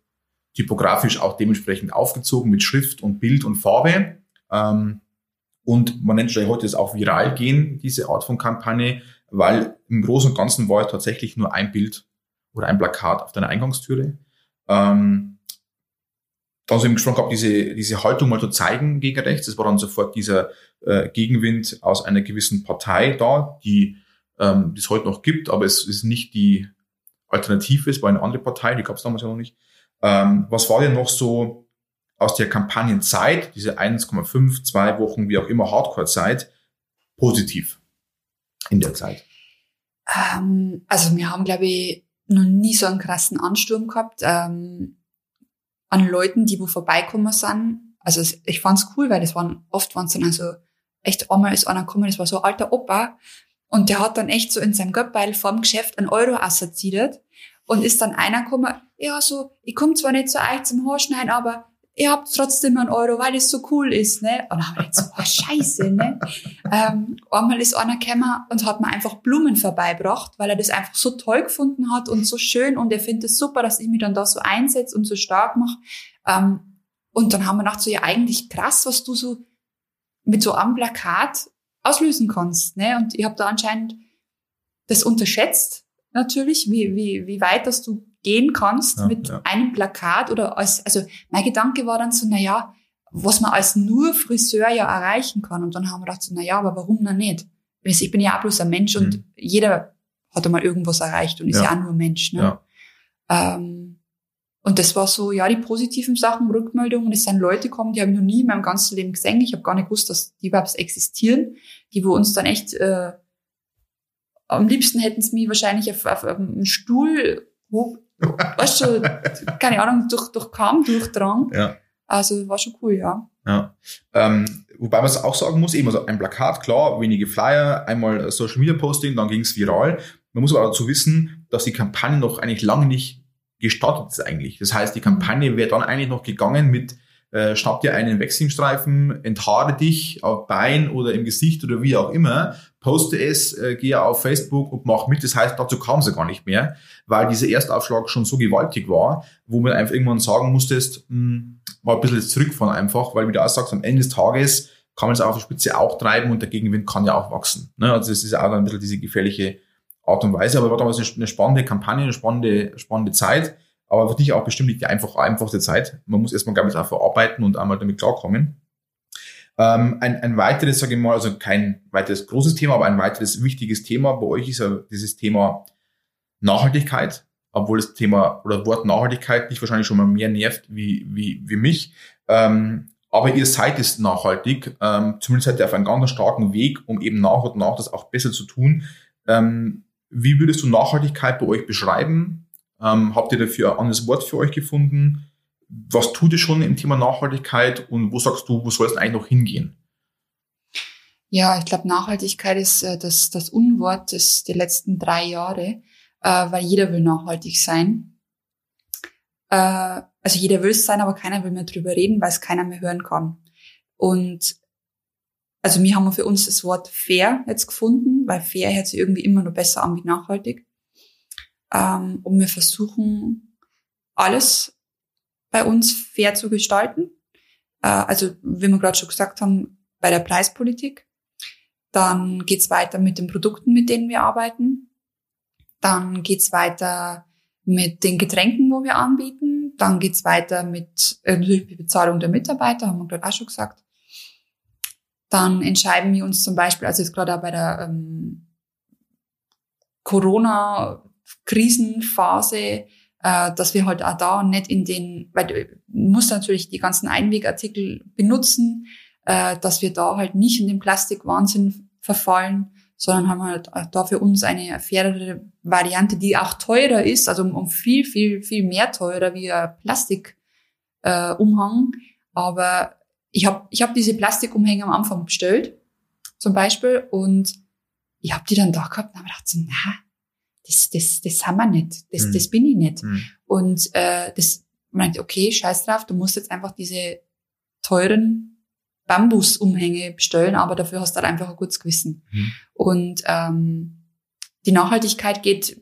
typografisch auch dementsprechend aufgezogen mit Schrift und Bild und Farbe. Ähm, und man nennt es heute auch viral gehen, diese Art von Kampagne, weil im Großen und Ganzen war es tatsächlich nur ein Bild oder ein Plakat auf deiner Eingangstüre. Ähm, dann so im gesprochen gehabt, diese, diese Haltung mal zu zeigen gegen rechts. Das war dann sofort dieser äh, Gegenwind aus einer gewissen Partei da, die ähm, es heute noch gibt, aber es ist nicht die Alternative, es war eine andere Partei, die gab es damals ja noch nicht. Ähm, was war denn noch so aus der Kampagnenzeit, diese 1,5, zwei Wochen, wie auch immer, Hardcore-Zeit, positiv in der Zeit? Ähm, also wir haben, glaube ich, noch nie so einen krassen Ansturm gehabt ähm, an Leuten, die wo vorbeikommen sind. Also ich fand's cool, weil das waren oft waren es dann also echt einmal ist einer gekommen, das war so ein alter Opa und der hat dann echt so in seinem Geldbeutel vorm Geschäft einen Euro assoziiert und ist dann einer gekommen, ja so, ich komme zwar nicht zu euch zum Haarschneiden, aber ihr habt trotzdem einen Euro, weil es so cool ist, ne? Und dann wir gedacht, so, oh, scheiße, ne? Ähm, einmal ist einer gekommen und hat mir einfach Blumen vorbeibracht, weil er das einfach so toll gefunden hat und so schön und er findet es super, dass ich mich dann da so einsetze und so stark mache. Ähm, und dann haben wir gedacht, so, ja, eigentlich krass, was du so mit so einem Plakat auslösen kannst, ne? Und ich habe da anscheinend das unterschätzt, natürlich, wie, wie, wie weit dass du gehen kannst ja, mit ja. einem Plakat oder als, also mein Gedanke war dann so, na ja, was man als nur Friseur ja erreichen kann. Und dann haben wir gedacht, so, na ja, aber warum dann nicht? Ich bin ja auch bloß ein Mensch mhm. und jeder hat einmal irgendwas erreicht und ist ja, ja auch nur Mensch. Ne? Ja. Ähm, und das war so, ja, die positiven Sachen, Rückmeldungen. Es sind Leute gekommen, die habe ich noch nie in meinem ganzen Leben gesehen. Ich habe gar nicht gewusst, dass die überhaupt existieren, die wo uns dann echt äh, am liebsten hätten sie mich wahrscheinlich auf, auf, auf einen Stuhl hoch, weißt du, keine Ahnung, durch, durch Kamm durchdrang. Ja. Also war schon cool, ja. Ja. Ähm, wobei man es auch sagen muss, eben also ein Plakat, klar, wenige Flyer, einmal Social Media Posting, dann ging es viral. Man muss aber dazu wissen, dass die Kampagne noch eigentlich lange nicht gestartet ist eigentlich. Das heißt, die Kampagne wäre dann eigentlich noch gegangen mit äh, schnapp dir einen Wechselstreifen, enthaare dich auf Bein oder im Gesicht oder wie auch immer, poste es, äh, gehe auf Facebook und mach mit. Das heißt, dazu kam sie gar nicht mehr, weil dieser Erstaufschlag schon so gewaltig war, wo man einfach irgendwann sagen musstest, mh, hm, mal ein bisschen zurückfahren einfach, weil wie du auch sagst, am Ende des Tages kann man es auf der Spitze auch treiben und der Gegenwind kann ja auch wachsen. Ne? Also das ist auch ein bisschen diese gefährliche Art und Weise, aber war damals eine spannende Kampagne, eine spannende, spannende Zeit aber für dich auch bestimmt nicht die einfach, einfachste Zeit. Man muss erstmal, glaube ich, auch verarbeiten und einmal damit klarkommen. Ähm, ein, ein weiteres, sage ich mal, also kein weiteres großes Thema, aber ein weiteres wichtiges Thema bei euch ist ja dieses Thema Nachhaltigkeit, obwohl das Thema oder Wort Nachhaltigkeit dich wahrscheinlich schon mal mehr nervt wie, wie, wie mich. Ähm, aber ihr seid es nachhaltig, ähm, zumindest seid ihr auf einem ganz starken Weg, um eben nach und nach das auch besser zu tun. Ähm, wie würdest du Nachhaltigkeit bei euch beschreiben? Ähm, habt ihr dafür ein anderes Wort für euch gefunden? Was tut ihr schon im Thema Nachhaltigkeit und wo sagst du, wo soll es eigentlich noch hingehen? Ja, ich glaube, Nachhaltigkeit ist äh, das, das Unwort des, der letzten drei Jahre, äh, weil jeder will nachhaltig sein. Äh, also jeder will es sein, aber keiner will mehr drüber reden, weil es keiner mehr hören kann. Und also wir haben für uns das Wort fair jetzt gefunden, weil fair hört sich irgendwie immer noch besser an wie nachhaltig. Ähm, und wir versuchen, alles bei uns fair zu gestalten. Äh, also, wie wir gerade schon gesagt haben, bei der Preispolitik. Dann geht's weiter mit den Produkten, mit denen wir arbeiten. Dann geht's weiter mit den Getränken, wo wir anbieten. Dann geht's weiter mit äh, natürlich Bezahlung der Mitarbeiter, haben wir gerade auch schon gesagt. Dann entscheiden wir uns zum Beispiel, also jetzt gerade auch bei der ähm, Corona Krisenphase, äh, dass wir halt auch da nicht in den, weil du musst natürlich die ganzen Einwegartikel benutzen, äh, dass wir da halt nicht in den Plastikwahnsinn verfallen, sondern haben halt da für uns eine fairere Variante, die auch teurer ist, also um, viel, viel, viel mehr teurer wie ein Plastikumhang. Äh, Umhang. Aber ich habe ich hab diese Plastikumhänge am Anfang bestellt, zum Beispiel, und ich habe die dann da gehabt und habe gedacht, na, das, das, das haben wir nicht, das, mhm. das bin ich nicht. Mhm. Und äh, das meint, okay, scheiß drauf, du musst jetzt einfach diese teuren Bambusumhänge bestellen, aber dafür hast du halt einfach ein gutes Gewissen. Mhm. Und ähm, die Nachhaltigkeit geht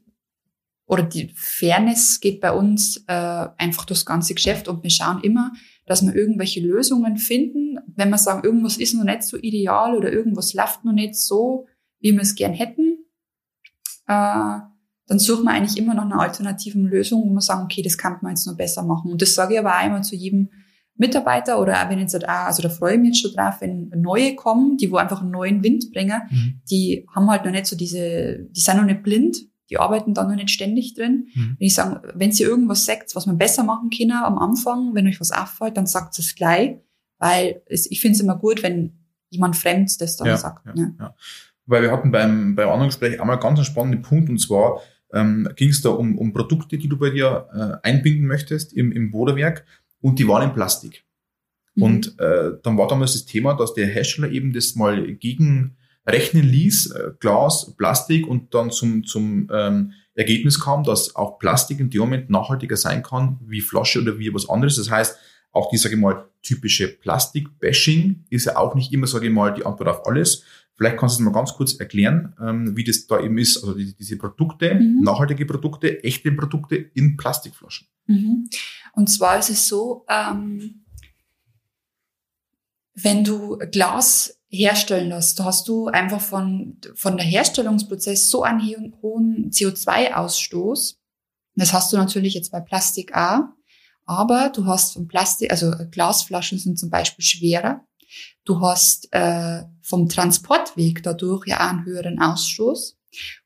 oder die Fairness geht bei uns äh, einfach durchs ganze Geschäft und wir schauen immer, dass wir irgendwelche Lösungen finden. Wenn wir sagen, irgendwas ist noch nicht so ideal oder irgendwas läuft noch nicht so, wie wir es gern hätten, äh, dann suchen wir eigentlich immer noch eine alternative Lösung, wo wir sagen, okay, das kann man jetzt noch besser machen. Und das sage ich aber auch immer zu jedem Mitarbeiter oder auch wenn jetzt halt auch, also da freue ich mich jetzt schon drauf, wenn neue kommen, die wo einfach einen neuen Wind bringen, mhm. die haben halt noch nicht so diese, die sind noch nicht blind, die arbeiten da noch nicht ständig drin. Mhm. Wenn ich sage, wenn Sie irgendwas sagt, was man besser machen kann am Anfang, wenn euch was auffällt, dann sagt es gleich, weil es, ich finde es immer gut, wenn jemand Fremdes das dann ja, sagt. Ja, ne? ja. Weil wir hatten beim, beim anderen Gespräch einmal ganz einen spannenden Punkt und zwar ähm, ging es da um, um Produkte, die du bei dir äh, einbinden möchtest im, im Boderwerk und die waren in Plastik. Mhm. Und äh, dann war damals das Thema, dass der Hersteller eben das mal gegen rechnen ließ, äh, Glas, Plastik und dann zum, zum ähm, Ergebnis kam, dass auch Plastik in dem Moment nachhaltiger sein kann wie Flasche oder wie was anderes. Das heißt, auch die, sage ich mal, typische Plastik-Bashing ist ja auch nicht immer, sage ich mal, die Antwort auf alles. Vielleicht kannst du es mal ganz kurz erklären, ähm, wie das da eben ist, also die, diese Produkte, mhm. nachhaltige Produkte, echte Produkte in Plastikflaschen. Mhm. Und zwar ist es so, ähm, wenn du Glas herstellen lässt, hast du einfach von, von der Herstellungsprozess so einen hohen CO2-Ausstoß. Das hast du natürlich jetzt bei Plastik auch. Aber du hast von Plastik, also Glasflaschen sind zum Beispiel schwerer. Du hast äh, vom Transportweg dadurch ja einen höheren Ausstoß.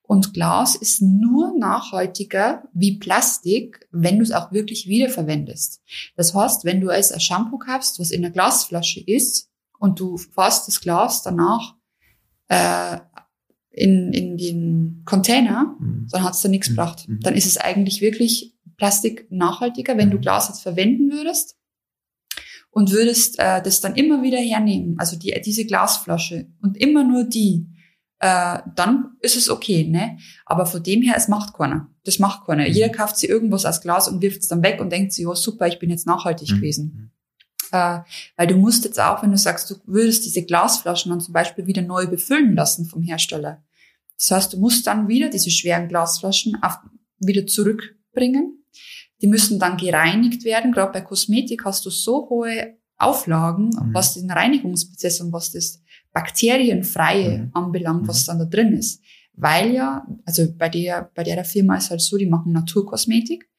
Und Glas ist nur nachhaltiger wie Plastik, wenn du es auch wirklich wiederverwendest. Das heißt, wenn du als ein Shampoo kaufst, was in der Glasflasche ist, und du fasst das Glas danach äh, in, in den Container, mhm. dann hat es da nichts mhm. gebracht. Mhm. Dann ist es eigentlich wirklich Plastik nachhaltiger, wenn du mhm. Glas jetzt verwenden würdest und würdest äh, das dann immer wieder hernehmen, also die, diese Glasflasche und immer nur die, äh, dann ist es okay, ne? Aber von dem her, es macht keiner. Das macht keiner. Mhm. Jeder kauft sich irgendwas aus Glas und wirft es dann weg und denkt sich, oh super, ich bin jetzt nachhaltig mhm. gewesen äh, weil du musst jetzt auch, wenn du sagst, du würdest diese Glasflaschen dann zum Beispiel wieder neu befüllen lassen vom Hersteller. Das heißt, du musst dann wieder diese schweren Glasflaschen auf, wieder zurückbringen. Die müssen dann gereinigt werden. Gerade bei Kosmetik hast du so hohe Auflagen, mhm. was den Reinigungsprozess und was das bakterienfreie mhm. anbelangt, was mhm. dann da drin ist. Weil ja, also bei der, bei der Firma ist halt so, die machen Naturkosmetik.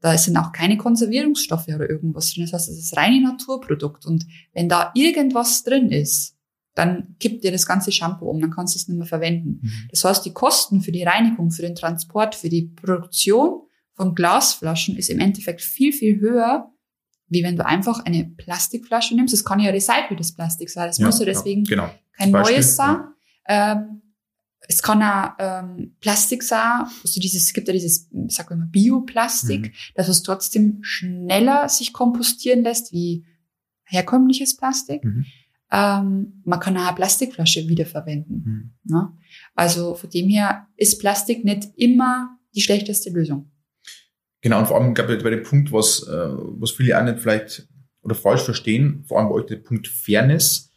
Da sind auch keine Konservierungsstoffe oder irgendwas drin. Das heißt, es ist reine Naturprodukt. Und wenn da irgendwas drin ist, dann kippt dir das ganze Shampoo um, dann kannst du es nicht mehr verwenden. Mhm. Das heißt, die Kosten für die Reinigung, für den Transport, für die Produktion von Glasflaschen ist im Endeffekt viel, viel höher, wie wenn du einfach eine Plastikflasche nimmst. Das kann ja recyceltes Plastik sein. Das ja, muss ja deswegen ja, genau. kein Beispiel, neues sein. Ja. Ähm, es kann auch ähm, Plastik sein, also dieses, es gibt ja dieses, sag mal, Bioplastik, mhm. dass es trotzdem schneller sich kompostieren lässt wie herkömmliches Plastik. Mhm. Ähm, man kann auch eine Plastikflasche wiederverwenden. Mhm. Ne? Also von dem her ist Plastik nicht immer die schlechteste Lösung. Genau, und vor allem, glaube ich, bei dem Punkt, was, äh, was viele auch nicht vielleicht oder falsch verstehen, vor allem bei euch der Punkt Fairness,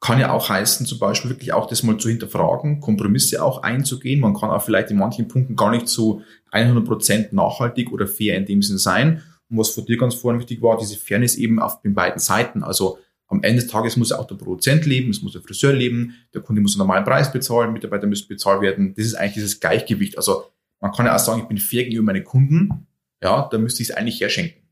kann ja auch heißen, zum Beispiel wirklich auch das mal zu hinterfragen, Kompromisse auch einzugehen. Man kann auch vielleicht in manchen Punkten gar nicht so 100 Prozent nachhaltig oder fair in dem Sinn sein. Und was für dir ganz vorhin wichtig war, diese Fairness eben auf den beiden Seiten. Also am Ende des Tages muss auch der Produzent leben, es muss der Friseur leben, der Kunde muss einen normalen Preis bezahlen, Mitarbeiter müssen bezahlt werden. Das ist eigentlich dieses Gleichgewicht. Also man kann ja auch sagen, ich bin fair gegenüber meinen Kunden. Ja, da müsste ich es eigentlich herschenken.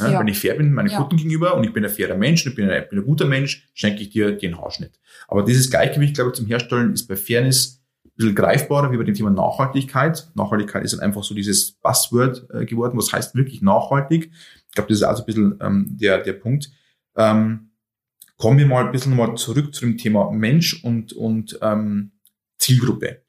Ja, ja. Wenn ich fair bin meinen ja. Kunden gegenüber und ich bin ein fairer Mensch, ich bin ein, bin ein guter Mensch, schenke ich dir den Haarschnitt. Aber dieses Gleichgewicht, glaube ich, zum Herstellen ist bei Fairness ein bisschen greifbarer wie bei dem Thema Nachhaltigkeit. Nachhaltigkeit ist halt einfach so dieses Buzzword äh, geworden. Was heißt wirklich nachhaltig? Ich glaube, das ist also ein bisschen ähm, der, der Punkt. Ähm, kommen wir mal ein bisschen nochmal zurück zu dem Thema Mensch und, und ähm, Zielgruppe.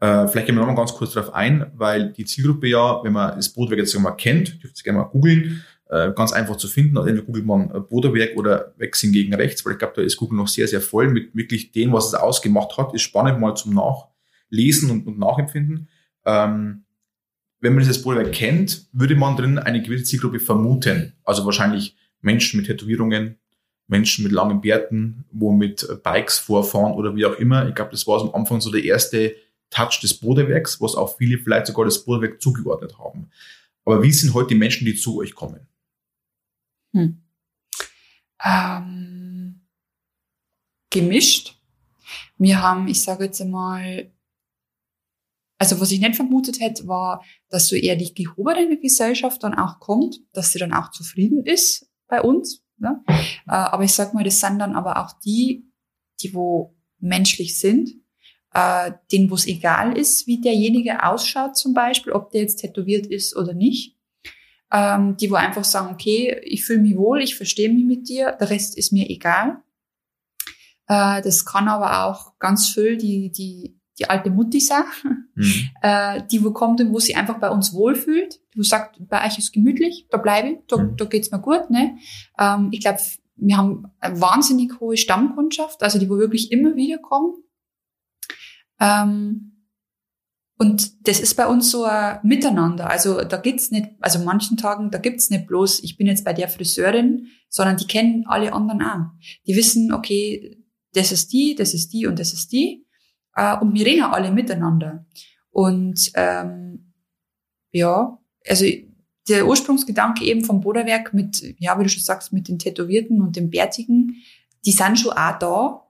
Äh, vielleicht gehen wir nochmal ganz kurz darauf ein, weil die Zielgruppe ja, wenn man das Bootwerk jetzt mal kennt, dürft ihr gerne mal googeln, äh, ganz einfach zu finden. Also entweder googelt man Boderwerk oder Wechseln gegen rechts, weil ich glaube, da ist Google noch sehr, sehr voll mit wirklich dem, was es ausgemacht hat. Ist spannend mal zum Nachlesen und, und Nachempfinden. Ähm, wenn man dieses Boderwerk kennt, würde man drin eine gewisse Zielgruppe vermuten. Also wahrscheinlich Menschen mit Tätowierungen, Menschen mit langen Bärten, wo mit Bikes vorfahren oder wie auch immer. Ich glaube, das war am Anfang so der erste Touch des Bodewerks, was auch viele vielleicht sogar das Bodewerk zugeordnet haben. Aber wie sind heute die Menschen, die zu euch kommen? Hm. Ähm, gemischt. Wir haben, ich sage jetzt einmal, also was ich nicht vermutet hätte, war, dass so eher die gehobene Gesellschaft dann auch kommt, dass sie dann auch zufrieden ist bei uns. Ne? Äh, aber ich sag mal, das sind dann aber auch die, die wo menschlich sind, äh, denen wo es egal ist, wie derjenige ausschaut zum Beispiel, ob der jetzt tätowiert ist oder nicht. Ähm, die wo einfach sagen, okay, ich fühle mich wohl, ich verstehe mich mit dir, der Rest ist mir egal. Äh, das kann aber auch ganz viel die, die, die alte Mutti sein, mhm. (laughs) äh, die wo kommt und wo sie einfach bei uns wohlfühlt, die wo sagt, bei euch ist gemütlich, da bleibe ich, da, mhm. da geht's mir gut. Ne? Ähm, ich glaube, wir haben eine wahnsinnig hohe Stammkundschaft, also die wo wirklich immer wieder kommen. Ähm, und das ist bei uns so ein Miteinander. Also da gibt's nicht, also manchen Tagen, da gibt's nicht bloß, ich bin jetzt bei der Friseurin, sondern die kennen alle anderen auch. Die wissen, okay, das ist die, das ist die und das ist die. Äh, und wir reden alle miteinander. Und ähm, ja, also der Ursprungsgedanke eben vom Boderwerk mit, ja, wie du schon sagst, mit den Tätowierten und den Bärtigen, die sind schon auch da,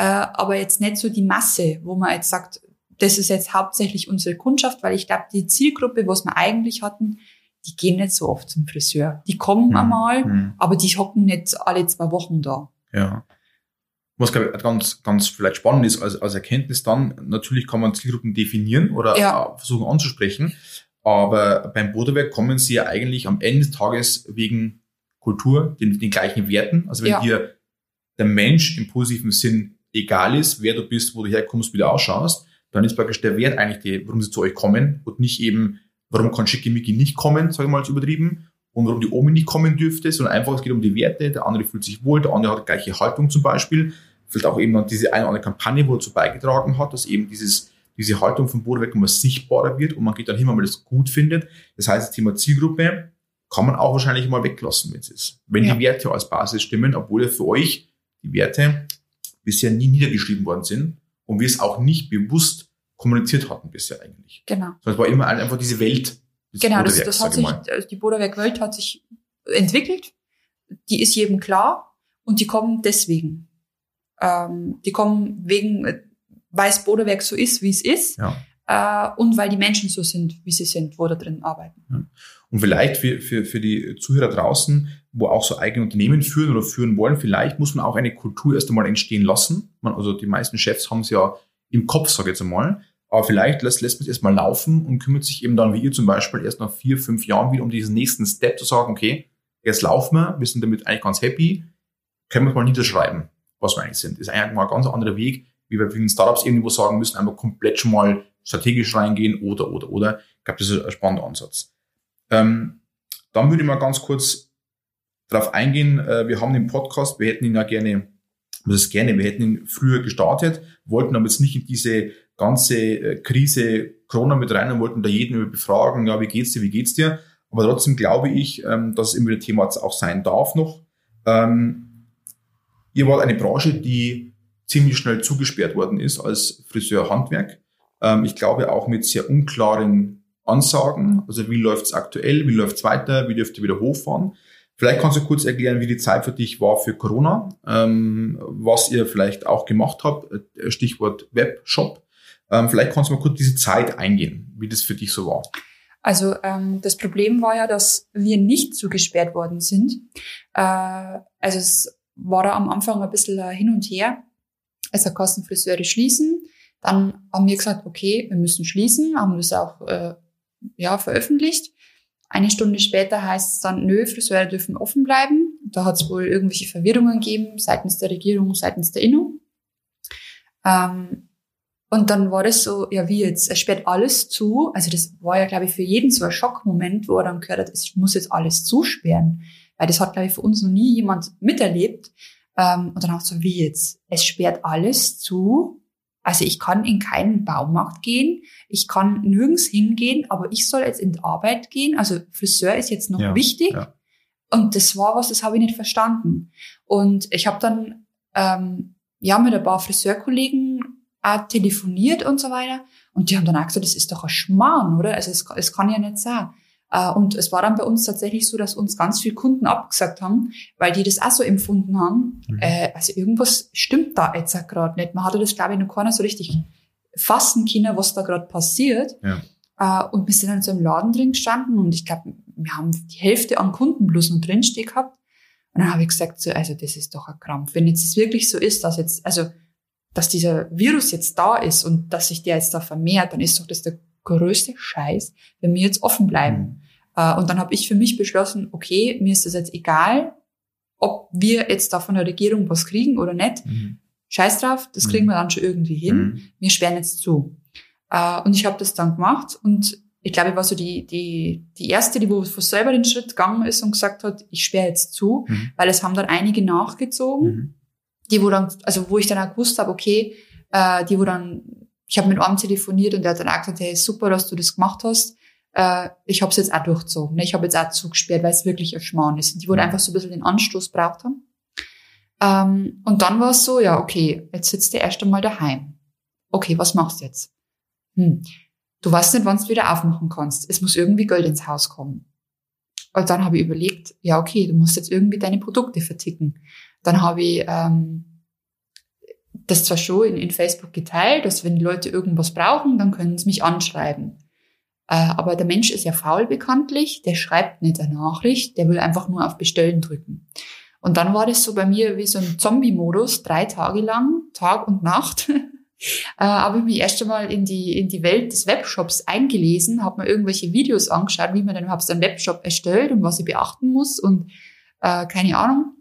äh, aber jetzt nicht so die Masse, wo man jetzt sagt, das ist jetzt hauptsächlich unsere Kundschaft, weil ich glaube, die Zielgruppe, was wir eigentlich hatten, die gehen nicht so oft zum Friseur. Die kommen mhm. einmal, mhm. aber die hocken nicht alle zwei Wochen da. Ja. Was glaube ich ganz, ganz vielleicht spannend ist als, als Erkenntnis dann, natürlich kann man Zielgruppen definieren oder ja. versuchen anzusprechen, aber beim Bodewerk kommen sie ja eigentlich am Ende des Tages wegen Kultur, den, den gleichen Werten. Also wenn ja. dir der Mensch im positiven Sinn egal ist, wer du bist, wo du herkommst, wie du ausschaust, dann ist praktisch der Wert eigentlich die, warum sie zu euch kommen und nicht eben, warum kann Schickimicki nicht kommen, sage ich mal als übertrieben, und warum die Omi nicht kommen dürfte, sondern einfach, es geht um die Werte, der andere fühlt sich wohl, der andere hat die gleiche Haltung zum Beispiel, vielleicht auch eben diese eine oder andere Kampagne, wo er dazu beigetragen hat, dass eben dieses, diese Haltung vom Bodenwerk immer sichtbarer wird und man geht dann hin, wenn man das gut findet. Das heißt, das Thema Zielgruppe kann man auch wahrscheinlich mal weglassen, wenn es ist. Wenn ja. die Werte als Basis stimmen, obwohl ja für euch die Werte bisher nie niedergeschrieben worden sind und wir es auch nicht bewusst kommuniziert hatten bisher eigentlich. Genau. Es war immer einfach diese Welt. Genau, das, das hat sich, also die Boderwerk-Welt hat sich entwickelt. Die ist jedem klar und die kommen deswegen. Ähm, die kommen wegen, weil das Boderwerk so ist, wie es ist. Ja. Äh, und weil die Menschen so sind, wie sie sind, wo da drin arbeiten. Und vielleicht für, für, für die Zuhörer draußen, wo auch so eigene Unternehmen führen oder führen wollen, vielleicht muss man auch eine Kultur erst einmal entstehen lassen. Man, also die meisten Chefs haben es ja im Kopf, sage ich jetzt einmal. Aber vielleicht lässt, lässt man es erstmal laufen und kümmert sich eben dann, wie ihr zum Beispiel, erst nach vier, fünf Jahren wieder um diesen nächsten Step zu sagen, okay, jetzt laufen wir, wir sind damit eigentlich ganz happy, können wir es mal niederschreiben, was wir eigentlich sind. Ist eigentlich mal ein ganz anderer Weg, wie wir vielen Startups irgendwo sagen müssen, einfach komplett schon mal strategisch reingehen oder, oder, oder. Ich glaube, das ist ein spannender Ansatz. Ähm, dann würde ich mal ganz kurz darauf eingehen, äh, wir haben den Podcast, wir hätten ihn ja gerne, das ist gerne, wir hätten ihn früher gestartet, wollten aber jetzt nicht in diese ganze äh, Krise Corona mit rein und wollten da jeden befragen, ja, wie geht's dir, wie geht's dir? Aber trotzdem glaube ich, ähm, dass es immer ein Thema auch sein darf noch. Ähm, ihr wart eine Branche, die ziemlich schnell zugesperrt worden ist als Friseurhandwerk. Ähm, ich glaube auch mit sehr unklaren Ansagen. Also wie läuft's aktuell, wie läuft's weiter, wie dürft ihr wieder hochfahren? Vielleicht kannst du kurz erklären, wie die Zeit für dich war für Corona, ähm, was ihr vielleicht auch gemacht habt, äh, Stichwort Webshop. Ähm, vielleicht kannst du mal kurz diese Zeit eingehen, wie das für dich so war. Also ähm, das Problem war ja, dass wir nicht zugesperrt worden sind. Äh, also es war da am Anfang ein bisschen hin und her. Also Kassenfriseure schließen. Dann haben wir gesagt, okay, wir müssen schließen, haben das auch äh, ja, veröffentlicht. Eine Stunde später heißt es dann, nö, Friseure dürfen offen bleiben. Da hat es wohl irgendwelche Verwirrungen gegeben seitens der Regierung, seitens der Innung. Ähm, und dann war das so, ja, wie jetzt, es sperrt alles zu. Also das war ja, glaube ich, für jeden so ein Schockmoment, wo er dann gehört hat, es muss jetzt alles zusperren. Weil das hat, glaube ich, für uns noch nie jemand miterlebt. Ähm, und dann auch so, wie jetzt, es sperrt alles zu. Also ich kann in keinen Baumarkt gehen, ich kann nirgends hingehen, aber ich soll jetzt in die Arbeit gehen. Also Friseur ist jetzt noch ja, wichtig. Ja. Und das war was, das habe ich nicht verstanden. Und ich habe dann ähm, ja mit ein paar Friseurkollegen auch telefoniert und so weiter. Und die haben dann auch gesagt, das ist doch ein Schmarrn, oder? Also es, es kann ja nicht sein. Äh, und es war dann bei uns tatsächlich so, dass uns ganz viele Kunden abgesagt haben, weil die das auch so empfunden haben. Mhm. Äh, also irgendwas stimmt da jetzt gerade nicht. Man hatte das, glaube ich, noch keiner so richtig fassen können, was da gerade passiert. Ja. Äh, und wir sind dann so im Laden drin gestanden und ich glaube, wir haben die Hälfte an Kunden bloß noch drinstehen gehabt. Und dann habe ich gesagt, so, also das ist doch ein Krampf. Wenn jetzt es wirklich so ist, dass jetzt, also dass dieser Virus jetzt da ist und dass sich der jetzt da vermehrt, dann ist doch das der größte Scheiß, wenn wir jetzt offen bleiben. Mhm. Äh, und dann habe ich für mich beschlossen, okay, mir ist das jetzt egal, ob wir jetzt da von der Regierung was kriegen oder nicht. Mhm. Scheiß drauf, das kriegen mhm. wir dann schon irgendwie hin. Mhm. Wir sperren jetzt zu. Äh, und ich habe das dann gemacht und ich glaube, ich war so die, die, die erste, die wo von selber den Schritt gegangen ist und gesagt hat, ich sperre jetzt zu, mhm. weil es haben dann einige nachgezogen, mhm. die wo dann, also wo ich dann auch gewusst habe, okay, äh, die wo dann, ich habe mit einem telefoniert und der hat dann auch gesagt, hey, super, dass du das gemacht hast äh, ich habe es jetzt auch durchzogen. Ne? Ich habe jetzt auch zugesperrt, weil es wirklich ein Schmarrn ist. Und die wurde einfach so ein bisschen den Anstoß braucht haben. Ähm, und dann war es so, ja, okay, jetzt sitzt du erst einmal daheim. Okay, was machst du jetzt? Hm. Du weißt nicht, wann du wieder aufmachen kannst. Es muss irgendwie Geld ins Haus kommen. Und dann habe ich überlegt, ja, okay, du musst jetzt irgendwie deine Produkte verticken. Dann habe ich ähm, das zwar schon in, in Facebook geteilt, dass wenn die Leute irgendwas brauchen, dann können sie mich anschreiben. Äh, aber der Mensch ist ja faul bekanntlich, der schreibt nicht eine Nachricht, der will einfach nur auf Bestellen drücken. Und dann war das so bei mir wie so ein Zombie-Modus, drei Tage lang, Tag und Nacht. (laughs) äh, habe ich mich erst einmal in die, in die Welt des Webshops eingelesen, habe mir irgendwelche Videos angeschaut, wie man dann überhaupt so einen Webshop erstellt und was ich beachten muss und äh, keine Ahnung.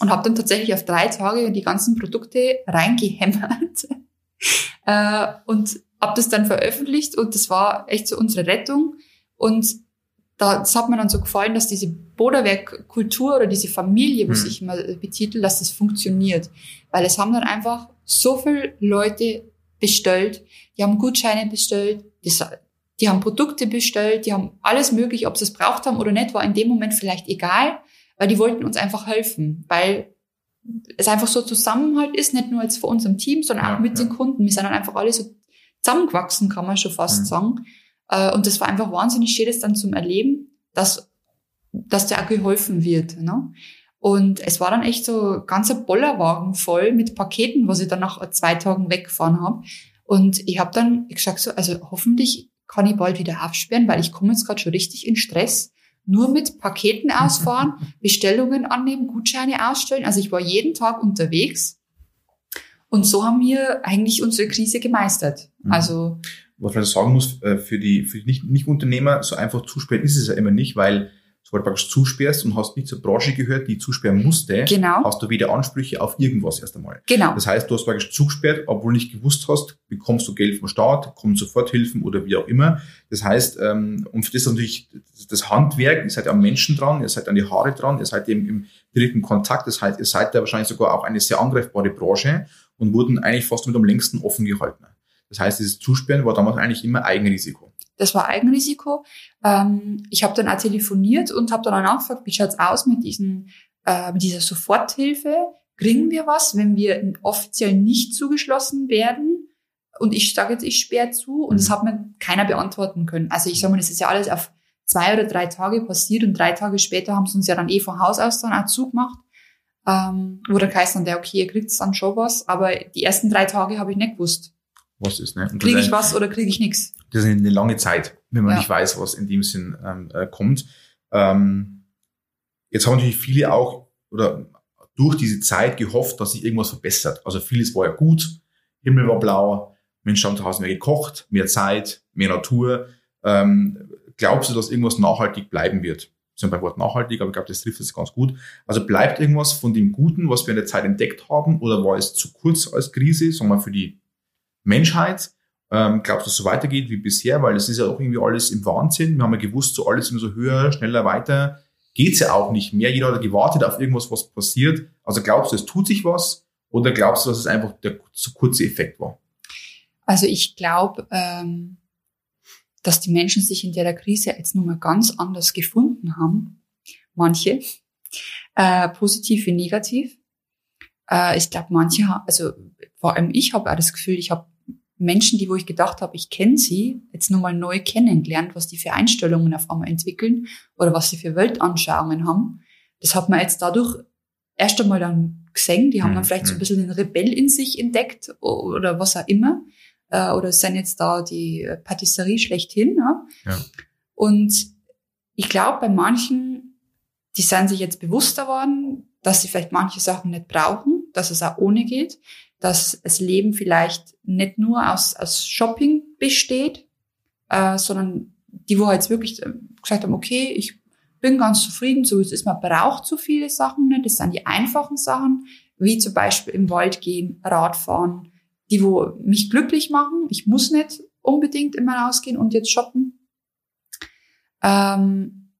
Und habe dann tatsächlich auf drei Tage die ganzen Produkte reingehämmert. (laughs) äh, und habe das dann veröffentlicht und das war echt so unsere Rettung. Und das hat mir dann so gefallen, dass diese Boderwerk-Kultur oder diese Familie, was mhm. ich immer betitel, dass das funktioniert. Weil es haben dann einfach so viele Leute bestellt, die haben Gutscheine bestellt, die, die haben Produkte bestellt, die haben alles möglich, ob sie es braucht haben oder nicht, war in dem Moment vielleicht egal, weil die wollten uns einfach helfen, weil es einfach so Zusammenhalt ist, nicht nur jetzt vor unserem Team, sondern auch ja, mit ja. den Kunden. Wir sind dann einfach alle so zusammengewachsen, kann man schon fast mhm. sagen. Äh, und das war einfach wahnsinnig schön, das dann zum Erleben, dass, dass der auch geholfen wird. Ne? Und es war dann echt so ganzer Bollerwagen voll mit Paketen, was ich dann nach zwei Tagen weggefahren habe. Und ich habe dann gesagt so, also hoffentlich kann ich bald wieder aufsperren, weil ich komme jetzt gerade schon richtig in Stress. Nur mit Paketen (laughs) ausfahren, Bestellungen annehmen, Gutscheine ausstellen. Also ich war jeden Tag unterwegs und so haben wir eigentlich unsere Krise gemeistert. Mhm. Also was man sagen muss, äh, für die, für die Nicht-Unternehmer, so einfach zusperren ist es ja immer nicht, weil sobald du praktisch zusperrst und hast nicht zur Branche gehört, die zusperren musste, genau. hast du wieder Ansprüche auf irgendwas erst einmal. Genau. Das heißt, du hast praktisch zugesperrt, obwohl du nicht gewusst hast, bekommst du Geld vom Staat, kommen Soforthilfen oder wie auch immer. Das heißt, ähm, und für das natürlich das Handwerk, ihr seid am Menschen dran, ihr seid an die Haare dran, ihr seid eben im direkten Kontakt, das heißt, ihr seid ja wahrscheinlich sogar auch eine sehr angreifbare Branche und wurden eigentlich fast mit am längsten offen gehalten. Das heißt, dieses Zusperren war damals eigentlich immer Eigenrisiko. Das war Eigenrisiko. Ähm, ich habe dann auch telefoniert und habe dann auch nachgefragt, wie schaut's aus mit, diesen, äh, mit dieser Soforthilfe? Kriegen wir was, wenn wir offiziell nicht zugeschlossen werden? Und ich sage jetzt, ich sperre zu und mhm. das hat mir keiner beantworten können. Also ich sage mal, das ist ja alles auf zwei oder drei Tage passiert und drei Tage später haben sie uns ja dann eh von Haus aus dann auch zugemacht ähm, wo der Kaiser dann der, okay, ihr kriegt dann schon was, aber die ersten drei Tage habe ich nicht gewusst. Was ist, ne? Kriege ich was oder kriege ich nichts? Das ist eine lange Zeit, wenn man ja. nicht weiß, was in dem Sinn ähm, äh, kommt. Ähm, jetzt haben natürlich viele auch oder durch diese Zeit gehofft, dass sich irgendwas verbessert. Also vieles war ja gut, Himmel war blau, Menschen haben zu Hause mehr gekocht, mehr Zeit, mehr Natur. Ähm, glaubst du, dass irgendwas nachhaltig bleiben wird? sind beim Wort nachhaltig, aber ich glaube, das trifft es ganz gut. Also bleibt irgendwas von dem Guten, was wir in der Zeit entdeckt haben, oder war es zu kurz als Krise, sagen wir für die Menschheit? Ähm, glaubst du, dass es so weitergeht wie bisher? Weil es ist ja auch irgendwie alles im Wahnsinn. Wir haben ja gewusst, so alles immer so höher, schneller, weiter. Geht's ja auch nicht mehr. Jeder hat gewartet auf irgendwas, was passiert. Also glaubst du, es tut sich was? Oder glaubst du, dass es einfach der zu kurze Effekt war? Also ich glaube, ähm, dass die Menschen sich in der Krise jetzt nun mal ganz anders gefunden haben, manche, Äh, positiv wie negativ. Äh, ich glaube, manche, also vor allem ich habe auch das Gefühl, ich habe Menschen, die wo ich gedacht habe, ich kenne sie, jetzt nur mal neu kennengelernt, was die für Einstellungen auf einmal entwickeln oder was sie für Weltanschauungen haben. Das hat man jetzt dadurch erst einmal dann gesehen. Die haben dann mhm, vielleicht so ein mhm. bisschen den Rebell in sich entdeckt oder was auch immer. Äh, oder sind jetzt da die Patisserie schlechthin. Ja? ja. Und ich glaube, bei manchen, die sind sich jetzt bewusster worden, dass sie vielleicht manche Sachen nicht brauchen, dass es auch ohne geht dass das Leben vielleicht nicht nur aus, aus Shopping besteht, äh, sondern die, wo jetzt wirklich äh, gesagt haben, okay, ich bin ganz zufrieden, so wie es ist, man braucht so viele Sachen nicht, das sind die einfachen Sachen, wie zum Beispiel im Wald gehen, Radfahren, die, wo mich glücklich machen, ich muss nicht unbedingt immer rausgehen und jetzt shoppen. Ähm,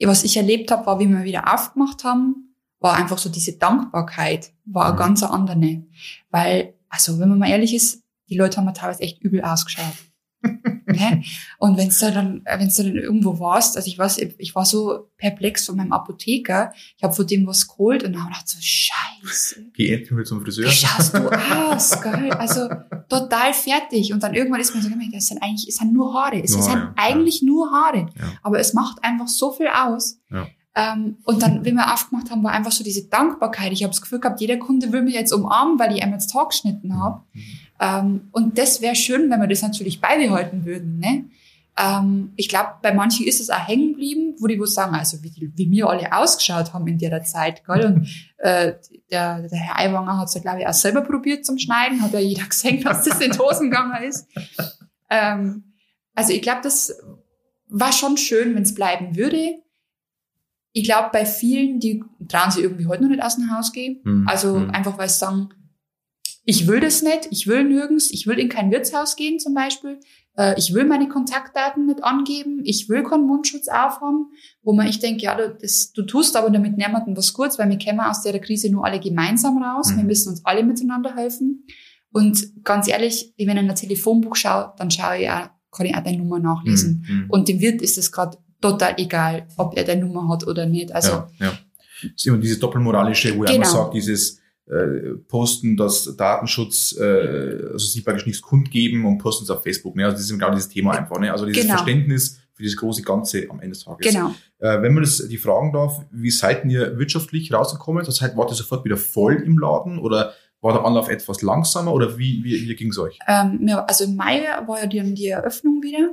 was ich erlebt habe, war, wie wir wieder aufgemacht haben, war einfach so diese Dankbarkeit, war eine mhm. ganz andere. Weil, also wenn man mal ehrlich ist, die Leute haben mir teilweise echt übel ausgeschaut. (laughs) ne? Und wenn du dann, wenn du dann irgendwo warst, also ich weiß, ich war so perplex von meinem Apotheker, ich habe von dem was geholt und dann habe ich gedacht so, scheiße. Geh endlich mal zum Friseur. Schaust du (laughs) aus, gell? Also total fertig. Und dann irgendwann ist mir so, das sind eigentlich, es sind nur Haare. Es nur sind Haare, eigentlich ja. nur Haare. Ja. Aber es macht einfach so viel aus. Ja. Ähm, und dann, wenn wir aufgemacht haben, war einfach so diese Dankbarkeit. Ich habe das Gefühl gehabt, jeder Kunde will mich jetzt umarmen, weil ich einmal jetzt Tag geschnitten habe. Mhm. Ähm, und das wäre schön, wenn wir das natürlich beibehalten würden. Ne? Ähm, ich glaube, bei manchen ist es auch hängen geblieben, wo die wohl sagen, also wie, wie wir alle ausgeschaut haben in der Zeit. Gell? Und äh, der, der Herr Aiwanger hat es ja, glaube ich, auch selber probiert zum Schneiden. Hat ja jeder gesehen, dass das in Hosen gegangen ist. Ähm, also ich glaube, das war schon schön, wenn es bleiben würde ich glaube, bei vielen, die trauen sich irgendwie heute noch nicht aus dem Haus gehen. Mhm. Also mhm. einfach, weil sie sagen, ich will das nicht, ich will nirgends, ich will in kein Wirtshaus gehen zum Beispiel, äh, ich will meine Kontaktdaten nicht angeben, ich will keinen Mundschutz aufhaben, wo man ich denke, ja, du, das, du tust aber damit niemandem was Gutes, weil wir kommen aus der Krise nur alle gemeinsam raus, mhm. wir müssen uns alle miteinander helfen. Und ganz ehrlich, wenn ich in ein Telefonbuch schaue, dann schaue ich auch, kann ich auch deine Nummer nachlesen. Mhm. mhm. Und dem Wirt ist es gerade total egal, ob er deine Nummer hat oder nicht. Also, ja, ja. Das ist immer dieses doppelmoralische, wo genau. er immer sagt, dieses äh, Posten, dass Datenschutz, äh, also sie praktisch nichts kundgeben und posten es auf Facebook. Ne? Also das ist genau dieses Thema einfach. Ne? Also dieses genau. Verständnis für dieses große Ganze am Ende des Tages. Genau. Äh, wenn man das die fragen darf, wie seid ihr wirtschaftlich rausgekommen? Das heißt, wart ihr sofort wieder voll im Laden oder war der Anlauf etwas langsamer oder wie, wie, wie ging es euch? Ähm, also im Mai war ja die, die Eröffnung wieder.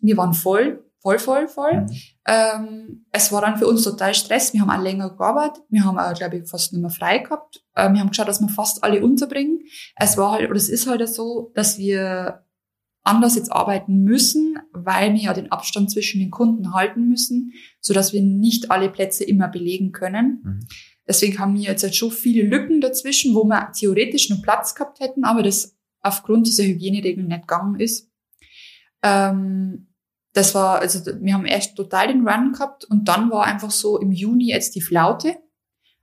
Wir waren voll voll, voll, voll. Mhm. Ähm, es war dann für uns total Stress. Wir haben auch länger gearbeitet. Wir haben auch, glaube ich, fast nicht mehr frei gehabt. Ähm, wir haben geschaut, dass wir fast alle unterbringen. Es war halt, oder es ist halt so, dass wir anders jetzt arbeiten müssen, weil wir ja den Abstand zwischen den Kunden halten müssen, so dass wir nicht alle Plätze immer belegen können. Mhm. Deswegen haben wir jetzt halt schon viele Lücken dazwischen, wo wir theoretisch noch Platz gehabt hätten, aber das aufgrund dieser Hygieneregeln nicht gegangen ist. Ähm, das war, also wir haben erst total den Run gehabt und dann war einfach so im Juni jetzt die Flaute.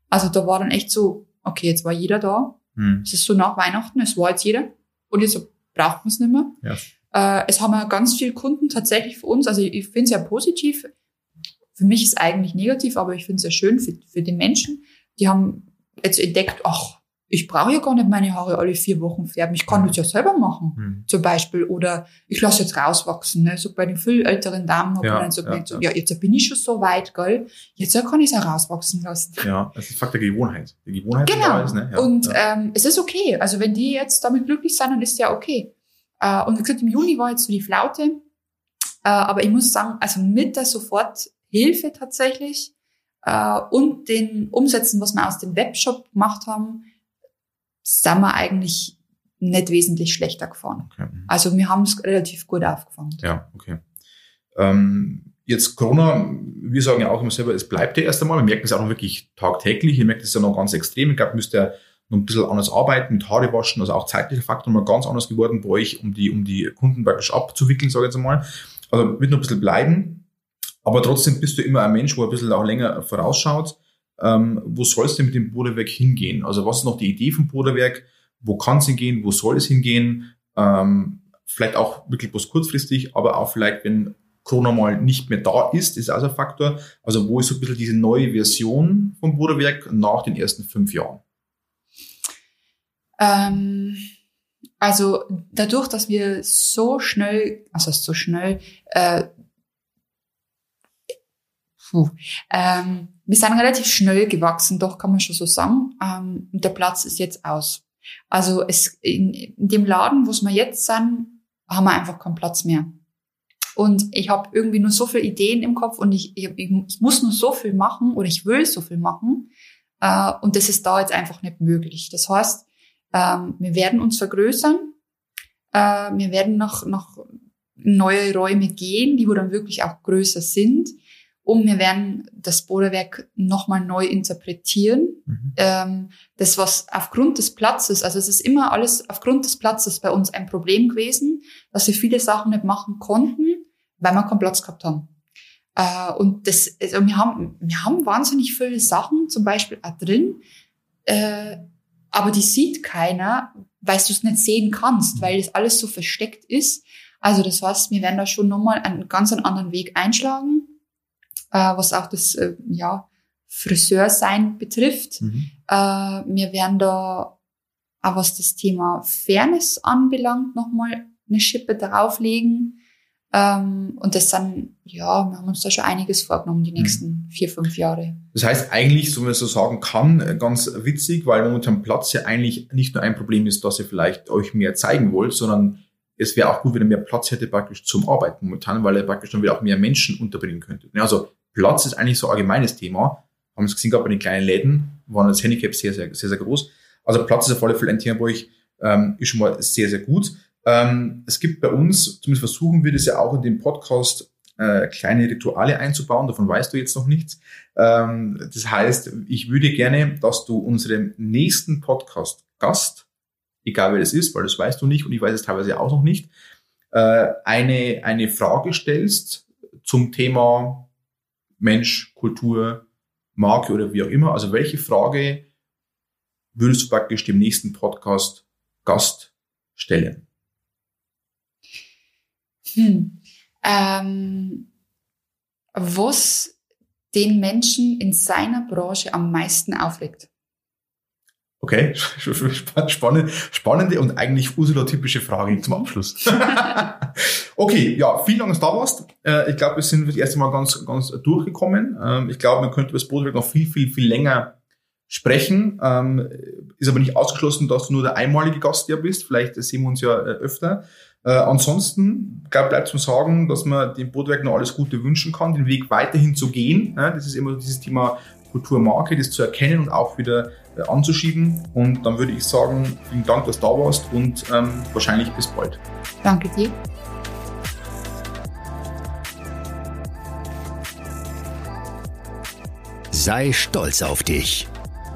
Also da war dann echt so, okay, jetzt war jeder da. Hm. Es ist so nach Weihnachten, es war jetzt jeder. Und jetzt braucht man es nicht mehr. Ja. Äh, es haben ja ganz viele Kunden tatsächlich für uns, also ich, finde es ja positiv. Für mich ist es eigentlich negativ, aber ich finde es ja schön für, für die Menschen. Die haben jetzt entdeckt, ach, ich brauche ja gar nicht meine Haare alle vier Wochen färben. Ich kann mhm. das ja selber machen, mhm. zum Beispiel. Oder ich lasse jetzt rauswachsen. Ne? So bei den viel älteren Damen hat ja, man dann so, ja, so, ja, jetzt bin ich schon so weit, gell? Jetzt kann ich es auch rauswachsen lassen. Ja, das ist Fakt der Gewohnheit. Die Gewohnheit genau. Ist, ne? ja, und. Ähm, es ist okay. Also wenn die jetzt damit glücklich sind, dann ist ja okay. Äh, und wie gesagt, im Juni war jetzt so die Flaute. Äh, aber ich muss sagen, also mit der Soforthilfe tatsächlich äh, und den Umsätzen, was wir aus dem Webshop gemacht haben, sind wir eigentlich nicht wesentlich schlechter gefahren. Okay. Also wir haben es relativ gut aufgefangen. Ja, okay. Ähm, jetzt Corona, wir sagen ja auch immer selber, es bleibt ja erst einmal. Wir merken es auch noch wirklich tagtäglich. Ihr merkt es ja noch ganz extrem. Ich glaube, müsst ja noch ein bisschen anders arbeiten, mit Haare waschen, also auch zeitlicher Faktor mal ganz anders geworden bei euch, um die, um die Kunden praktisch abzuwickeln, sage ich jetzt einmal. Also wird noch ein bisschen bleiben. Aber trotzdem bist du immer ein Mensch, wo ein bisschen auch länger vorausschaut ähm, wo soll es denn mit dem Bruderwerk hingehen? Also was ist noch die Idee vom Bruderwerk? Wo kann es hingehen? Wo soll es hingehen? Ähm, vielleicht auch wirklich bloß kurzfristig, aber auch vielleicht, wenn Corona mal nicht mehr da ist, ist auch ein Faktor. Also wo ist so ein bisschen diese neue Version vom Bodewerk nach den ersten fünf Jahren? Ähm, also dadurch, dass wir so schnell, also so schnell, äh, puh, ähm, wir sind relativ schnell gewachsen, doch kann man schon so sagen. Ähm, der Platz ist jetzt aus. Also es in, in dem Laden, wo wir jetzt sind, haben wir einfach keinen Platz mehr. Und ich habe irgendwie nur so viele Ideen im Kopf und ich, ich, ich muss nur so viel machen oder ich will so viel machen. Äh, und das ist da jetzt einfach nicht möglich. Das heißt, ähm, wir werden uns vergrößern. Äh, wir werden noch, noch neue Räume gehen, die wo dann wirklich auch größer sind. Und wir werden das Bodewerk nochmal neu interpretieren. Mhm. Ähm, das, was aufgrund des Platzes, also es ist immer alles aufgrund des Platzes bei uns ein Problem gewesen, dass wir viele Sachen nicht machen konnten, weil wir keinen Platz gehabt haben. Äh, und das, also wir haben, wir haben wahnsinnig viele Sachen, zum Beispiel auch drin, äh, aber die sieht keiner, weil du es nicht sehen kannst, mhm. weil das alles so versteckt ist. Also das heißt, wir werden da schon nochmal einen ganz anderen Weg einschlagen, äh, was auch das äh, ja, Friseursein betrifft. Mhm. Äh, wir werden da, auch was das Thema Fairness anbelangt, nochmal eine Schippe drauflegen. Ähm, und das dann, ja, wir haben uns da schon einiges vorgenommen, die mhm. nächsten vier, fünf Jahre. Das heißt eigentlich, so wie man so sagen kann, ganz witzig, weil momentan Platz ja eigentlich nicht nur ein Problem ist, dass ihr vielleicht euch mehr zeigen wollt, sondern es wäre auch gut, wenn ihr mehr Platz hätte praktisch zum Arbeiten momentan, weil ihr praktisch dann wieder auch mehr Menschen unterbringen könntet. Also Platz ist eigentlich so ein allgemeines Thema. Haben wir es gesehen, gerade bei den kleinen Läden waren das Handicap sehr, sehr, sehr, sehr groß. Also Platz ist auf alle Fälle ein Thema, wo ich ähm, ist schon mal sehr, sehr gut. Ähm, es gibt bei uns, zumindest versuchen wir das ja auch in dem Podcast, äh, kleine Rituale einzubauen. Davon weißt du jetzt noch nichts. Ähm, das heißt, ich würde gerne, dass du unserem nächsten Podcast-Gast, egal wer das ist, weil das weißt du nicht und ich weiß es teilweise auch noch nicht, äh, eine, eine Frage stellst zum Thema Mensch, Kultur, Marke oder wie auch immer. Also welche Frage würdest du praktisch dem nächsten Podcast Gast stellen? Hm. Ähm, was den Menschen in seiner Branche am meisten aufregt? Okay, (laughs) spannende, spannende und eigentlich Ursula-typische Frage zum Abschluss. (laughs) okay, ja, vielen Dank, dass du da warst. Äh, ich glaube, wir sind das erste Mal ganz, ganz durchgekommen. Ähm, ich glaube, man könnte über das Bootwerk noch viel, viel, viel länger sprechen. Ähm, ist aber nicht ausgeschlossen, dass du nur der einmalige Gast hier bist. Vielleicht sehen wir uns ja äh, öfter. Äh, ansonsten bleibt zu sagen, dass man dem Bootwerk noch alles Gute wünschen kann, den Weg weiterhin zu gehen. Das ist immer dieses Thema Kulturmarke, das zu erkennen und auch wieder anzuschieben. Und dann würde ich sagen, vielen Dank, dass du da warst und ähm, wahrscheinlich bis bald. Danke dir. Sei stolz auf dich.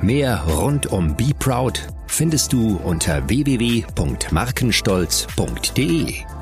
Mehr rund um Be Proud findest du unter www.markenstolz.de.